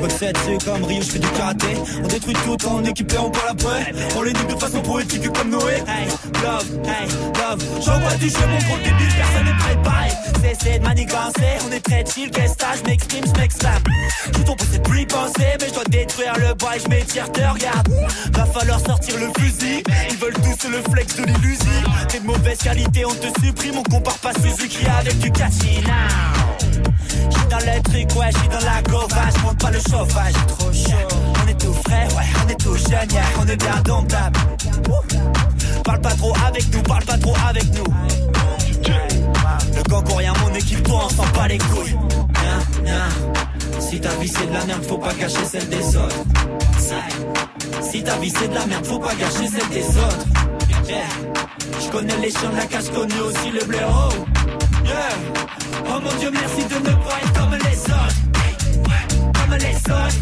R: Votre set, c'est comme Rio, je fais du karaté. On détruit tout en équipé, on parle après. On les nique de façon poétique comme Noé. Hey, love, hey, love. J'envoie du jeu, mon gros débile, personne n'est préparé. Cessez de manigancer, on est très chill, qu'est-ce que je m'exprime, je m'exclame. Tout ton c'est plus penser, mais je dois détruire le bois je m'étire, te regarde. Va falloir sortir le fusil. Ils veulent tous le flex de l'illusion. T'es de mauvaise qualité, on te supprime, on compare pas Suzuki avec du catchy now. Dans le truc, ouais, j'suis dans la gauvache, monte pas le chauffage, trop chaud. On est tout frais, ouais, on est tout jeune, yeah, on est bien domptable. Parle pas trop avec nous, parle pas trop avec nous. Le gang rien, mon équipe, toi, on s'en bat les couilles. Si ta vie c'est de la merde, faut pas gâcher celle des autres. Si ta vie c'est de la merde, faut pas gâcher celle des autres. Yeah. Je connais les chiens de la cage, je connais aussi le blaireau. Yeah. Oh mon dieu, merci de ne pas être comme les autres. Comme les autres.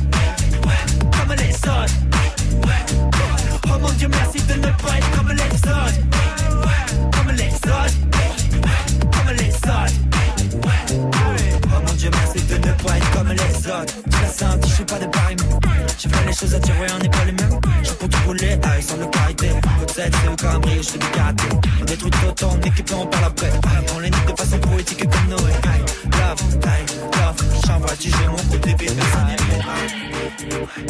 R: Comme les autres. Oh mon dieu, merci de ne pas être comme les autres. Comme les autres. Comme les autres. Oh mon dieu, merci de ne pas être comme les autres. Tu l'as senti, je suis pas de Paris, j'ai fait les choses à ouais, on n'est pas les mêmes. Je pour tout rouler, ah, sans le carité. Votre set, c'est le cambré, je fais du karaté. On détruit tout autant, on équipe, on parle après. On les nique de façon poétique comme Noé. Love, aïe, love. J'envoie du jeu, mon coup n'est préparé.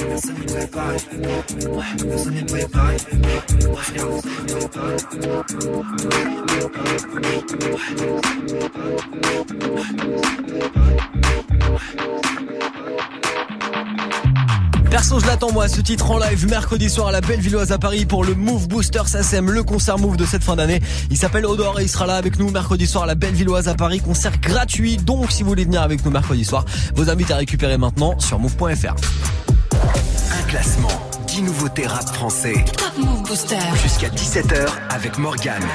R: Personne n'est.
A: Perso, je l'attends moi, ce titre en live mercredi soir à la Bellevilloise à Paris pour le Move Booster SACEM, le concert Move de cette fin d'année. Il s'appelle Odor et il sera là avec nous mercredi soir à la Bellevilloise à Paris, concert gratuit. Donc si vous voulez venir avec nous mercredi soir, vos invités à récupérer maintenant sur move.fr.
H: Un classement, 10 nouveautés rap français.
B: Top Move Booster.
H: Jusqu'à 17h avec Morgane.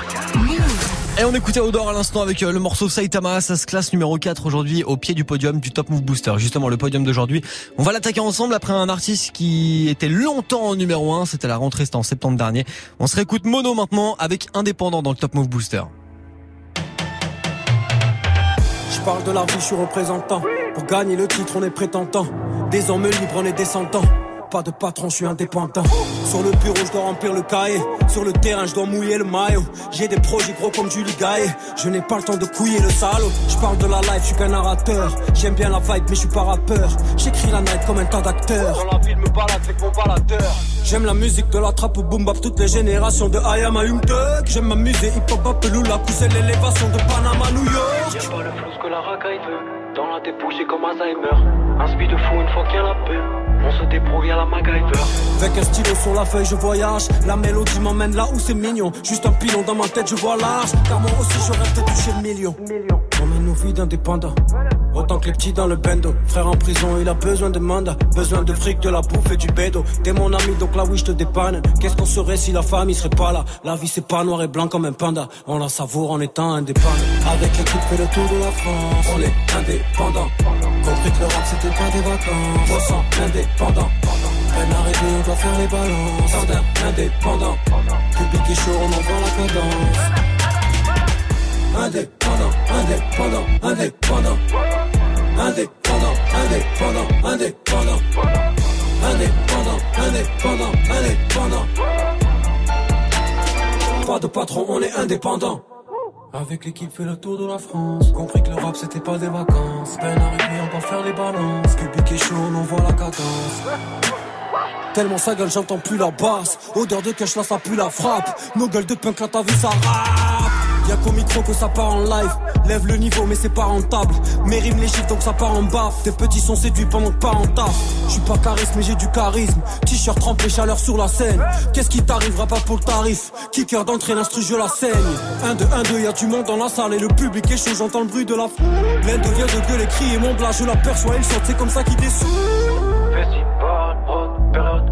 A: Et on écoutait Odor à l'instant avec euh, le morceau Saitama, ça se classe numéro 4 aujourd'hui au pied du podium du Top Move Booster. Justement le podium d'aujourd'hui. On va l'attaquer ensemble après un artiste qui était longtemps en numéro 1, c'était la rentrée, c'était en septembre dernier. On se réécoute Mono maintenant avec Indépendant dans le Top Move Booster.
S: Je parle de la vie, je suis représentant. Pour gagner le titre, on est prétentant. Des hommes libres, on est descendants. Pas de patron, je suis indépendant. Sur le bureau, je dois remplir le cahier. Sur le terrain, je dois mouiller le maillot. J'ai des projets gros comme Julie Gaillet. Je n'ai pas le temps de couiller le salaud. Je parle de la life, je suis qu'un narrateur. J'aime bien la vibe, mais je suis pas rappeur. J'écris la night comme un tas d'acteurs. Dans la ville, me balade avec mon baladeur. J'aime la musique de la trappe au boom bap, toutes les générations de I am a Young Thug. J'aime m'amuser, hip hop, Apelula, pousser l'élévation de Panama, New York.
T: Y'a pas le flou que la racaille veut. Dans la débouche, comme Alzheimer. Un speed de fou une fois qu'il y a la paix. On se débrouille à la MacGyver.
S: Avec un stylo sur la feuille, je voyage. La mélodie m'emmène là où c'est mignon. Juste un pilon dans ma tête, je vois large. Car moi aussi, je rêve de toucher le million. On mène nos vies d'indépendants. Autant que les petits dans le bendo. Frère en prison, il a besoin de mandat. Besoin de fric, de la bouffe et du bédo. T'es mon ami, donc là oui, je te dépanne. Qu'est-ce qu'on serait si la famille serait pas là? La vie, c'est pas noir et blanc comme un panda. On la savoure en étant indépendant. Avec l'équipe, fait le tour de la France. On est indépendant. Compris que le rap, c'était pas des vacances. On sent indépendant. Peine arrêtée, on doit faire les balances. Jardin indépendant. Public est chaud, on envoie la cadence. Indépendant, indépendant, indépendant. Indépendant, indépendant, indépendant. Indépendant, indépendant, indépendant. Pas de patron, on est indépendant. Avec l'équipe fait le tour de la France Compris que le rap c'était pas des vacances Peine arrivée on va faire les balances Public est chaud on envoie la cadence Tellement sa gueule j'entends plus la basse Odeur de cash là ça pue la frappe Nos gueules de punk là t'as vu ça rap Y'a qu'au micro que ça part en live. Lève le niveau, mais c'est pas rentable. Mes rimes les chiffres, donc ça part en baffe. Tes petits sont séduits pendant que pas en taf. Je suis pas charisme, mais j'ai du charisme. T-shirt trempé, chaleur sur la scène. Qu'est-ce qui t'arrivera pas pour le tarif? Kicker d'entrée, l'instru, je la saigne. 1, 2, 1, 2, y'a du monde dans la salle et le public est j'entends le bruit de la foule. L'un devient de gueule et crie et mon blas, je l'aperçois, il saute, c'est comme ça qu'il descend.
T: Festival, haute période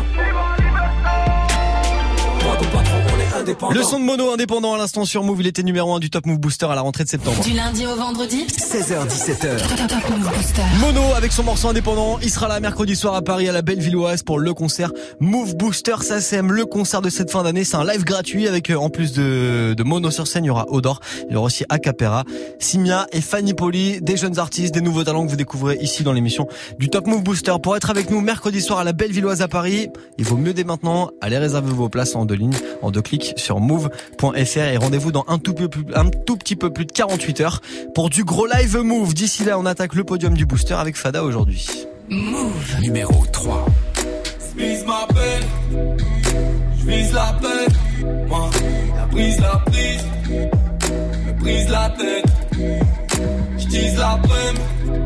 S: Indépendant.
A: Le son de mono indépendant à l'instant sur Move, il était numéro 1 du Top Move Booster à la rentrée de septembre.
B: Du lundi au vendredi
H: 16h17h.
B: Top Move Booster.
A: Mono avec son morceau indépendant, il sera là mercredi soir à Paris à la Bellevilloise pour le concert Move Booster SACM, le concert de cette fin d'année. C'est un live gratuit avec euh, en plus de, de Mono sur scène, il y aura Odor, il y aura aussi Acapera, Simia et Fanny Poli, des jeunes artistes, des nouveaux talents que vous découvrez ici dans l'émission du Top Move Booster. Pour être avec nous mercredi soir à la Bellevilloise à Paris, il vaut mieux dès maintenant aller réserver vos places en deux lignes, en deux clics sur move.fr et rendez-vous dans un tout, peu plus, un tout petit peu plus de 48 heures pour du gros live Move. D'ici là, on attaque le podium du booster avec Fada aujourd'hui.
B: Move.
H: Numéro 3.
U: J'vise ma peine, j'vise la paix. Moi, la prise, la prise, me brise la tête. J'tise la peine,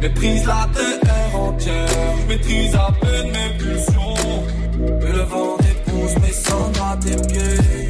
U: méprise la terre entière. J'maîtrise à peine mes pulsions. Et le vent dépousse mes cendres à tes pieds.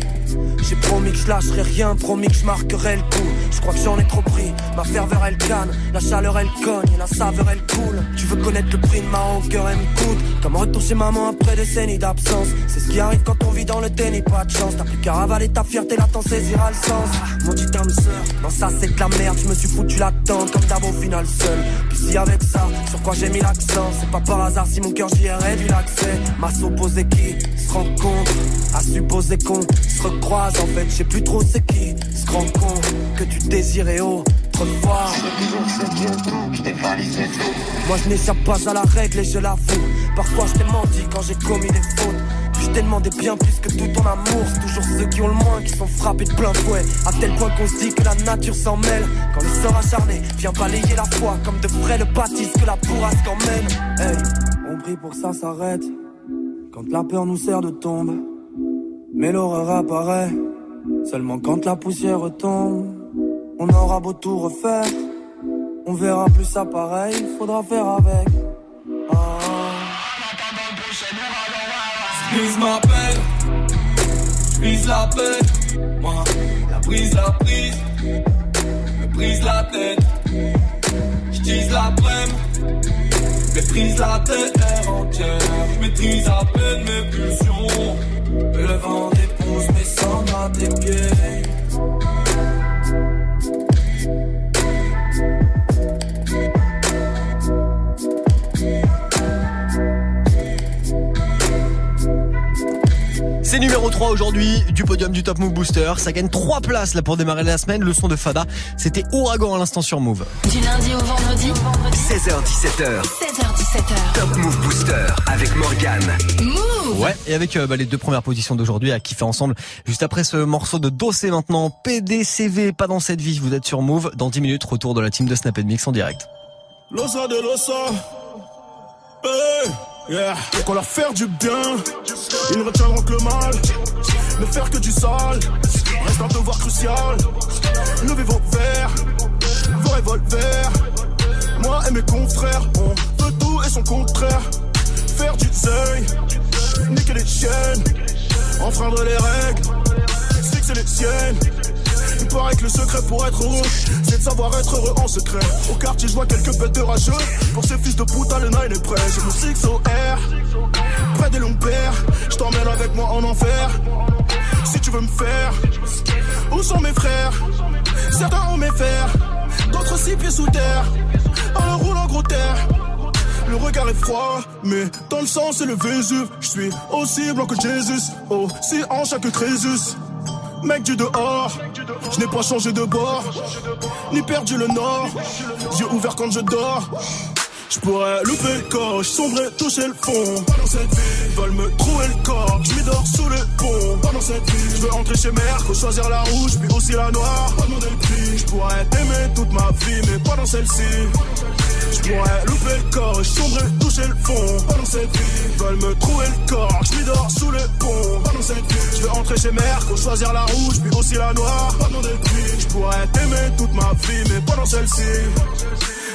V: J'ai promis que je lâcherai rien, promis que je marquerai le coup. Je crois que j'en ai trop pris. Ma ferveur elle canne, la chaleur elle cogne et la saveur elle coule. Tu veux connaître le prix de ma hauteur, elle me coûte. Comme retour chez maman après des décennies d'absence. C'est ce qui arrive quand on vit dans le déni, pas de chance. T'as plus qu'à ravaler ta fierté, là t'en saisiras le sens. Mon dit âme sœur, non ça c'est de la merde. Je me suis foutu tente comme d'hab au final seul. Puis si avec ça, sur quoi j'ai mis l'accent, c'est pas par hasard si mon cœur j'y ai réduit l'accès. Ma s'opposer qui se rencontre, à supposer qu'on se recroise. En fait, je sais plus trop c'est qui se rend compte que tu désirais autrefois. Moi je n'échappe pas à la règle et je l'avoue. Parfois je t'ai menti quand j'ai commis des fautes. Puis je t'ai demandé bien plus que tout ton amour. C'est toujours ceux qui ont le moins qui sont frappés de plein fouet. À tel point qu'on se dit que la nature s'en mêle. Quand le sort acharné vient balayer la foi comme de frais le bâtisse que la bourrasque emmène. Hey, on prie pour que ça s'arrête. Quand la peur nous sert de tombe. Mais l'horreur apparaît seulement quand la poussière tombe. On aura beau tout refaire, on verra plus ça pareil, faudra faire avec. Ah.
U: J'vise ma peine, j'vise la paix. Moi, la brise, la prise, me brise la tête. J'tise la brème, méprise la terre entière. J'maîtrise à peine mes pulsions. Le vent dépousse mes cendres à tes pieds.
A: C'est numéro 3 aujourd'hui du podium du Top Move Booster. Ça gagne 3 places là pour démarrer la semaine. Le son de Fada, c'était Ouragan à l'instant sur Move.
B: Du lundi au vendredi
H: 16h17h.
B: 16h17h.
H: Top Move Booster avec Morgan.
B: Move.
A: Ouais, et avec euh, bah, les deux premières positions d'aujourd'hui à kiffer ensemble. Juste après ce morceau de Dossé maintenant, PDCV, pas dans cette vie, vous êtes sur Move. Dans 10 minutes, retour de la team de Snap Mix en direct.
W: Losa de Losa. Hey, yeah. Qu'on leur faire du bien, ils ne retiendront que le mal. Ne faire que du sale, reste un devoir crucial. Levez vos verres, vos revolvers. Moi et mes confrères, on veut tout et son contraire. Faire du seuil, niquer les chiennes, enfreindre les règles, fixer les siennes. Il paraît que le secret pour être heureux, c'est de savoir être heureux en secret. Au quartier, je vois quelques bêtes de rageux. Pour ces fils de putain, le nine est prêt. J'ai mon 6 au R, près des longs pères. Je t'emmène avec moi en enfer. Si tu veux me faire, où sont mes frères? Certains ont mes fers, d'autres six pieds sous terre. En le roulant gros terre. Le regard est froid, mais dans le sang c'est le Vésuve. Je suis aussi blanc que Jésus, aussi en chaque Crésus. Mec du dehors, je n'ai pas changé de bord, ni perdu le nord. Yeux ouverts quand je dors. Je pourrais louper le corps, sombrer, toucher le fond. Pas dans cette vie, veulent me trouver le corps. Je dors sous le pont. Pas dans cette vie, je veux rentrer chez mère, choisir la rouge, puis aussi la noire. Pas demander le prix, je pourrais t'aimer toute ma vie, mais pas dans celle-ci. Je pourrais louper le corps et toucher le fond. Pas dans cette vie, veulent me trouver le corps. Je m'y dors sous le pont. Pas dans cette vie, je veux rentrer chez faut choisir la rouge, puis aussi la noire. Pas demander le prix, je pourrais t'aimer toute ma vie, mais pas dans celle-ci.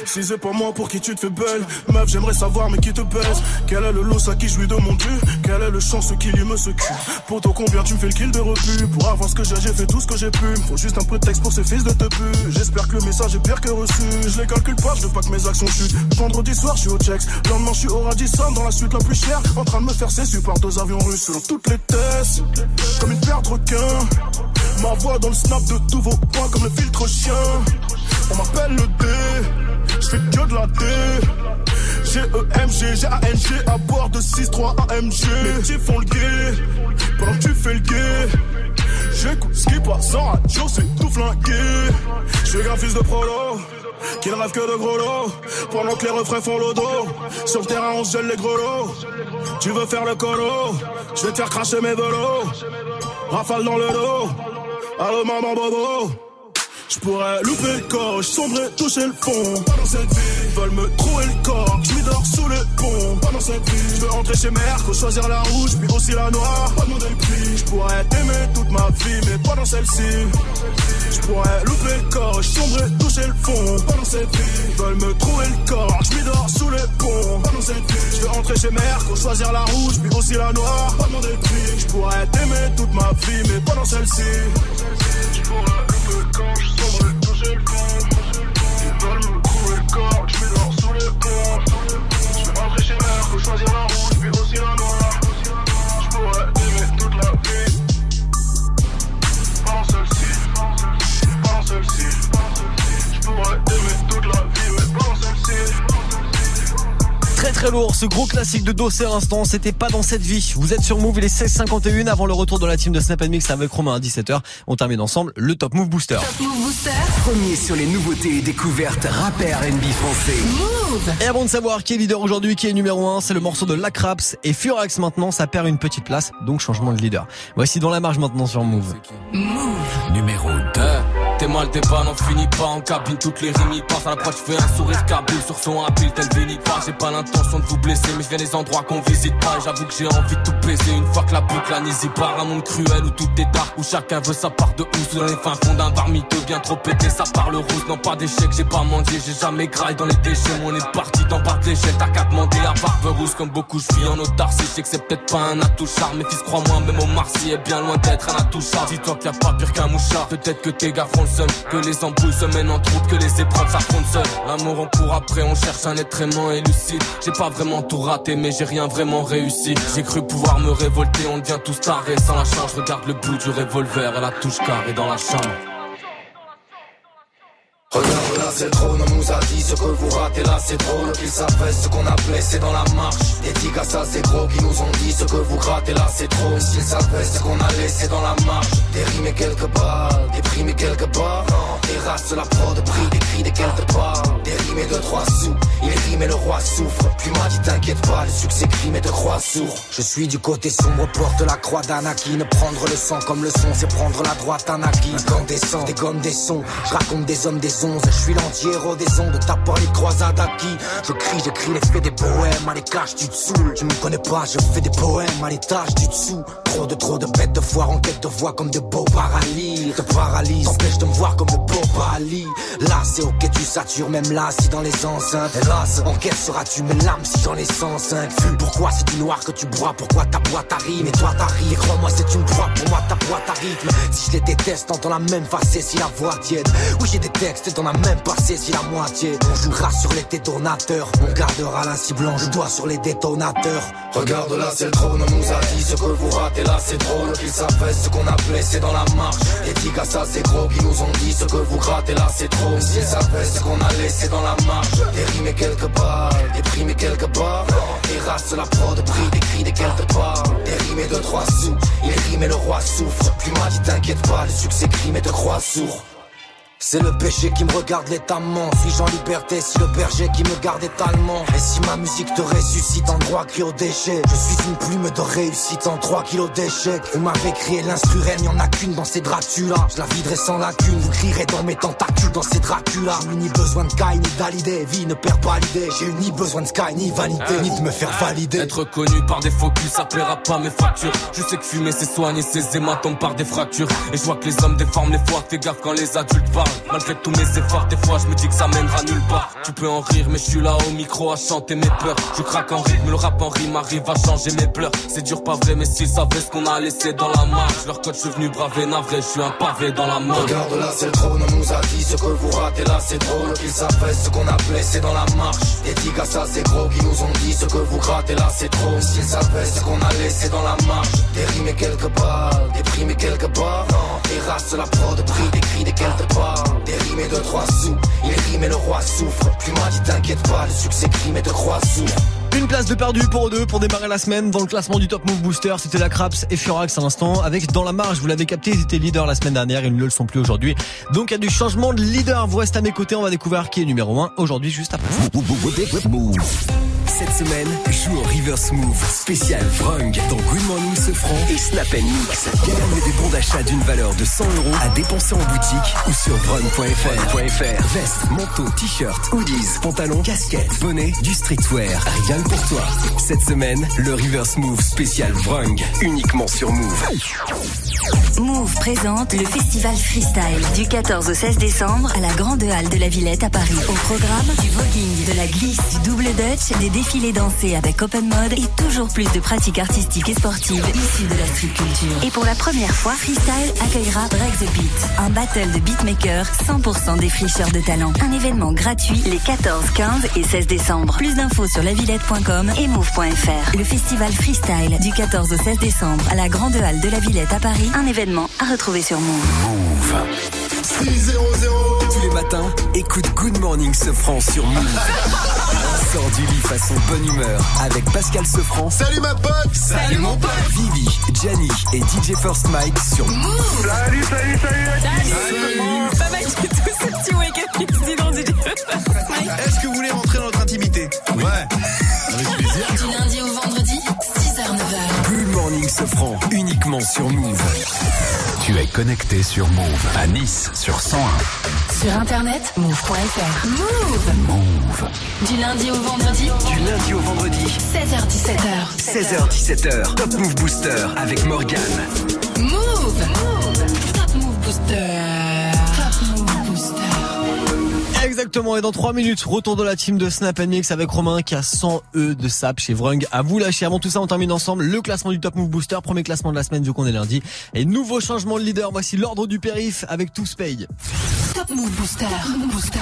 W: Si c'est pas moi pour qui tu te fais belle. Meuf j'aimerais savoir mais qui te baise Quel est le lot à qui je lui demande Quel est le chance qui lui me secoue Pour toi combien tu me fais le kill de refus Pour avoir ce que j'ai j'ai fait tout ce que j'ai pu. Faut juste un prétexte pour ces fils de te J'espère que le message est pire que reçu. Je les calcule pas je veux pas que mes actions chutent. Vendredi soir je suis au checks. Lendemain je suis au Radisson dans la suite la plus chère En train de me faire cesser par deux avions russes Selon toutes les tests. Comme une paire de requins. Ma voix dans le snap de tous vos points comme le filtre chien. On m'appelle le D je fais que de la D. G-E-M-G, G-A-N-G à bord de 6-3 AMG petits font le gay Pendant que tu fais le gay J'écoute ce qui passe en radio, c'est tout flingué. Je suis un fils de prolo Qui ne rêve que de gros lots. Pendant que les refrains font le dos Sur le terrain on gèle les grelots Tu veux faire le colo Je vais te faire cracher mes velots. Rafale dans le dos Allô maman bobo je pourrais louper le corps, je sombrer, toucher le fond. Pas dans cette vie, veulent me trouver le corps. Je dors sous le pont. Pas dans cette vie, je veux rentrer chez mère, faut choisir la rouge, puis aussi la noire. Pas demander le prix, je pourrais t'aimer toute ma vie, mais pas dans celle-ci. Je pourrais louper le corps, je sombrer, toucher le fond. Pas dans cette vie, veulent me trouver le corps. Je dors sous le pont. Pas dans cette vie, je veux rentrer chez mère, faut choisir la rouge, puis aussi la noire. Pas demander le prix, je pourrais t'aimer toute ma vie, mais pas dans celle-ci. Chez mère, faut
A: Très très lourd, ce gros classique de Dossé à l'instant, c'était pas dans cette vie. Vous êtes sur Move, il est 16h51 avant le retour de la team de Snap Mix avec Romain à 17h. On termine ensemble le Top Move Booster.
B: Move Booster.
H: Premier sur les nouveautés et découvertes rappeurs NB français.
B: Move.
A: Et avant de savoir qui est leader aujourd'hui, qui est numéro 1, c'est le morceau de Lacraps et Furax maintenant, ça perd une petite place, donc changement de leader. Voici dans la marge maintenant sur Move.
B: Move.
J: Numéro 2 Mal, t'es pas, n'en finis pas en cabine Toutes les rimes y passent. À l'approche, fais un sourire cabine Sur son habile, tel Vinny pas J'ai pas l'intention de vous blesser Mais je viens des endroits qu'on visite pas. J'avoue que j'ai envie de tout baiser. Une fois que la boucle la y part Un monde cruel où tout est dark Où chacun veut sa part de housse. Dans les fins fonds d'un bar miteux Bien trop pété, ça parle rousse. Non pas d'échec, j'ai pas mendié J'ai jamais graille dans les déchets. On est parti d'en bas de l'échelle T'as qu'à demander à barbe rousse. Comme beaucoup, je vis en autarcie Je sais que c'est peut-être pas un atout charme Mais fils, crois-moi, même au Marcy est bien loin d'être un atout charme Dis-toi qu'il a pas pire qu'un mouchard. Peut-être que tes gars font le Que les embrouilles se mènent entre autres Que les épreuves s'affrontent seules. L'amour on court après, on cherche un être aimant et lucide. J'ai pas vraiment tout raté mais j'ai rien vraiment réussi. J'ai cru pouvoir me révolter, on devient tous tarés. Sans la charge, regarde le bout du revolver Et la touche carrée dans la chambre
G: Regarde là c'est le trône, on nous a dit ce que vous ratez là c'est drôle Qu'ils savaient ce qu'on a blessé dans la marche. Des tigres ça c'est gros qui nous ont dit ce que vous grattez là c'est trop. S'ils savaient ce qu'on a laissé dans la marche. Des rimes et quelques balles, des quelques Races la prod pris des cris des quelques barres Des rimes et deux trois sous, il rime et le roi souffre. Puis m'a dit t'inquiète pas, le succès crime et de croix sourd. Je suis du côté sombre, porte la croix d'Anakin Prendre le sang comme le son c'est prendre la droite Anakin Incandescent, des gommes des sons, je raconte des hommes des onzes Je suis l'anti-héros des ondes, tapant les croisades acquis. Je crie, j'écris les faits des poèmes. À les caches du dessous. Tu me connais pas, je fais des poèmes. À l'étage du dessous. Trop de trop de bêtes de foire en quête de voix comme de beaux paralyses. Te paralyse, t'empêche de me voir comme de beaux Ali Là c'est ok tu satures même là si dans les enceintes. Hélas, en quête seras-tu mes lames si j'en ai 105 Fume, pourquoi c'est du noir que tu bois, pourquoi ta boîte arrive? Et toi t'arrives, et crois-moi c'est une proie, pour moi ta boîte arrive. Si je les déteste, t'entends la même facée si la voix tiède. Oui j'ai des textes, t'en as même passé si la moitié. On jouera sur les détonateurs, on gardera la cible blanche, doigt sur les détonateurs.
X: Regarde là c'est le trône, on nous a dit ce que vous ratez. Là
G: c'est drôle Qu'ils savaient ce qu'on a blessé dans la marche. Des tigres ça c'est gros qui nous ont dit ce que vous grattez là c'est trop. S'ils savaient ce qu'on a laissé dans la marche. Des primes et quelques barres Des races la prod, prix, des cris, des Des rimes et deux trois sous, il rime et le roi souffre. Plus dit t'inquiète pas, le succès crime et te croit sourd c'est le péché qui me regarde létamment. Suis-je en liberté si le berger qui me garde étalement. Et si ma musique te ressuscite en droit cri au déchet Je suis une plume de réussite en 3 kilos d'échecs. Vous m'avez créé l'instru reine, y'en a qu'une dans ces Dracula. Je la viderai sans lacune, vous crierez dans mes tentacules dans ces Dracula. J'ai ni besoin de Sky ni d'Alidé, vie ne perd pas l'idée. J'ai eu ni besoin de Sky ni vanité, ni de me faire valider.
F: Être connu par des faux culs, ça paiera pas mes factures. Je sais que fumer c'est soigner ses hématomes par des fractures. Et je vois que les hommes déforment les fois, fais gaffe quand les adultes parlent. Malgré tous mes efforts, des fois je me dis que ça mènera nulle part. Tu peux en rire, mais je suis là au micro à chanter mes peurs. Je craque en rythme, le rap en rime arrive à changer mes pleurs. C'est dur, pas vrai, mais s'ils savaient ce qu'on a laissé dans la marche. Leur code, je suis venu braver, navré, je suis un pavé dans la main.
G: Regarde là c'est le trône, on nous a dit ce que vous ratez là c'est drôle Qu'ils savaient ce qu'on a blessé dans la marche Des tigres ça c'est gros qui nous ont dit ce que vous grattez là c'est trop S'ils savaient ce qu'on a laissé dans la marche Des rimes et quelques balles, des primes et quelques barres Des races la prod, prix, des cris, des quelques barres Des rimes et deux trois sous, il rime et le roi souffre. Plus m'a dit t'inquiète pas, le succès crime et te croit sourd
A: Une place de perdu pour deux pour démarrer la semaine dans le classement du Top Move Booster. C'était la Craps et Furax à l'instant. Avec Dans la marge, vous l'avez capté, ils étaient leaders la semaine dernière, ils ne le sont plus aujourd'hui. Donc il y a du changement de leader. Vous restez à mes côtés, on va découvrir qui est numéro 1 aujourd'hui juste après.
H: Cette semaine, joue au Reverse Move spécial Vrung dans Good Morning Sofran et Snap Mix. Gagne des bons d'achat d'une valeur de 100 euros à dépenser en boutique ou sur vrung.fr. Veste, manteau, t-shirt, hoodies, pantalons, casquettes, bonnet, du streetwear. Rien que pour toi. Cette semaine, le Reverse Move spécial Vrung uniquement sur Move.
X: Move présente le festival Freestyle du 14 au 16 décembre à la Grande Halle de la Villette à Paris. Au programme, du voguing, de la glisse, du double dutch, des défilés dansés avec open mode et toujours plus de pratiques artistiques et sportives issues de la street culture. Et pour la première fois, Freestyle accueillera Break the Beat, un battle de beatmakers 100% des fricheurs de talent. Un événement gratuit les 14, 15 et 16 décembre. Plus d'infos sur lavillette.com et move.fr. Le festival Freestyle du 14 au 16 décembre à la Grande Halle de la Villette à Paris. Un événement à retrouver sur Move.
H: 600 Tous les matins, écoute Good Morning Sofran sur Move. Sors du lit façon bonne humeur avec Pascal Sofran.
D: Salut ma pote
H: Salut mon pote Vivi, Gianni et DJ First Mike sur Move.
D: Salut, salut, salut
B: Pas mal du tout ce petit wake-up qui se dit dans DJ
D: Est-ce que vous voulez rentrer dans notre intimité? Ouais Avec plaisir
B: Du lundi au vendredi, 6h, 9h.
H: Good Morning Sofran, uniquement sur Move. Tu es connecté sur Move à Nice sur 101.
B: Sur internet, move.fr. Move
H: Move.
B: Du lundi au vendredi,
H: Du lundi au vendredi,
B: 16h, 17h.
H: 16h-17h, Top Move Booster avec Morgane.
B: Move Top Move Booster. Top.
A: Exactement, et dans 3 minutes, retour de la team de Snap Mix avec Romain qui a 100 E de sap chez Vrung. À vous lâcher. Avant tout ça, on termine ensemble le classement du Top Move Booster, premier classement de la semaine vu qu'on est lundi. Et nouveau changement de leader, voici l'ordre du périph avec tous paye.
B: Top Move Booster. Move Booster.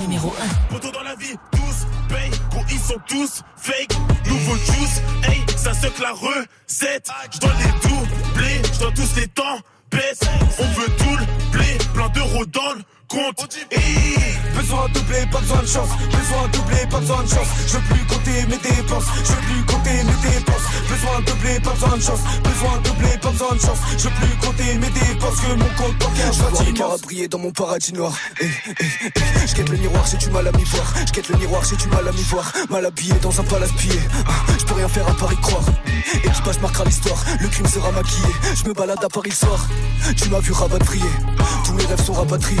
B: Numéro 1.
D: Poto dans la vie, tous paye, gros ils sont tous fake. Nouveau juice, hey, ça se la recette. Je dois les doubler, je dois tous les temps baisse. On veut tout le blé, plein d'euros dans le
Y: Besoin de doubler, pas besoin de chance. Besoin de doubler, pas besoin de chance. Je veux plus compter mes dépenses. Je veux plus compter mes dépenses. Besoin de doubler, pas besoin de chance. Besoin de doubler, pas besoin de chance. Je veux plus compter mes dépenses que mon compte bancaire soit immense.
V: à briller dans mon paradis noir. Eh, eh, eh. Je quête le miroir, j'ai du mal à m'y voir. Je quête le miroir, j'ai du mal à m'y voir. Mal habillé dans un palace pillé. Ah, Je peux rien faire à part y croire. Équipage marquera l'histoire. Le crime sera maquillé. Je me balade à Paris le soir. Tu m'as vu rapatrié. Tous mes rêves sont rapatriés.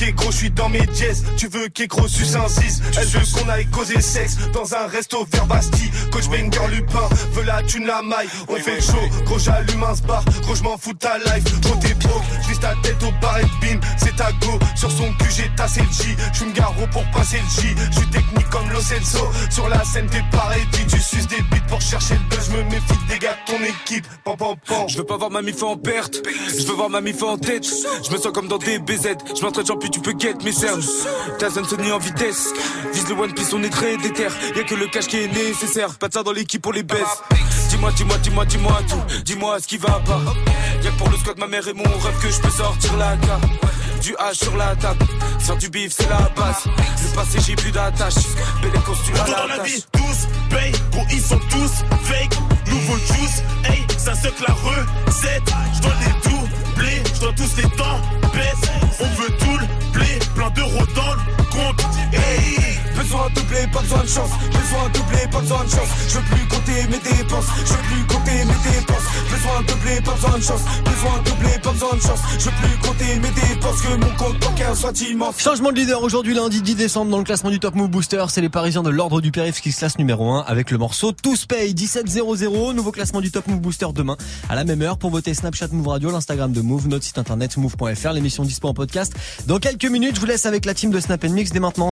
D: Je suis dans mes jazz. Tu veux qu'Écro suce un 6 Elle veut qu'on aille causer sexe dans un resto vers Bastille. Coach Banger Lupin veut la thune la maille. On fait le show, gros j'allume un bar. Gros je m'en fous de ta life. Gros t'es broke, juste ta tête au bar et bim. C'est ta go, sur son cul j'ai tassé le J. Je me garrot pour passer le J. Je suis technique comme Lo Celso. Sur la scène t'es pareil, dit tu suces des bites pour chercher le buzz. Je me méfie des gars gâtes ton équipe. Pam, pam, pam.
Z: Je veux pas voir ma mif en perte, je veux voir ma mif en tête. Je me sens comme dans des BZ, je m'entraîne, j'en tu peux get mes cernes. Tyson Sony en vitesse, vise le One Piece, on est très déter. Y'a que le cash qui est nécessaire, pas de ça dans l'équipe, on les baisse. Dis-moi, dis-moi, dis-moi, dis-moi tout, dis-moi ce qui va pas. Y'a que pour le squat, ma mère et mon rêve que je peux sortir la carte. Du H sur la table, faire du bif c'est la base. Le passé j'ai plus d'attache, belle
D: Tout
Z: à
D: dans
Z: la
D: la vie, tous paye, gros ils sont tous fake. Nouveau juice, hey, ça que la recette. Je dois les je dois tous les temps baisse. On veut tout le blé, plein d'euros dans le compte. Hey,
V: Besoin de pas besoin de chance. Besoin de pas besoin de chance. Je veux plus compter. Je veux plus compter. Besoin de pas besoin de chance. Besoin de pas besoin de chance. Je veux plus compter. Que mon compte soit.
A: Changement de leader aujourd'hui lundi 10 décembre dans le classement du Top Move Booster. C'est les Parisiens de l'ordre du périph qui se classent numéro 1 avec le morceau Tous Pay 1700. Nouveau classement du Top Move Booster demain à la même heure pour voter Snapchat Move Radio, l'Instagram de Move, notre site internet move.fr, l'émission dispo en podcast. Dans quelques minutes, je vous laisse avec la team de Snap Mix dès maintenant.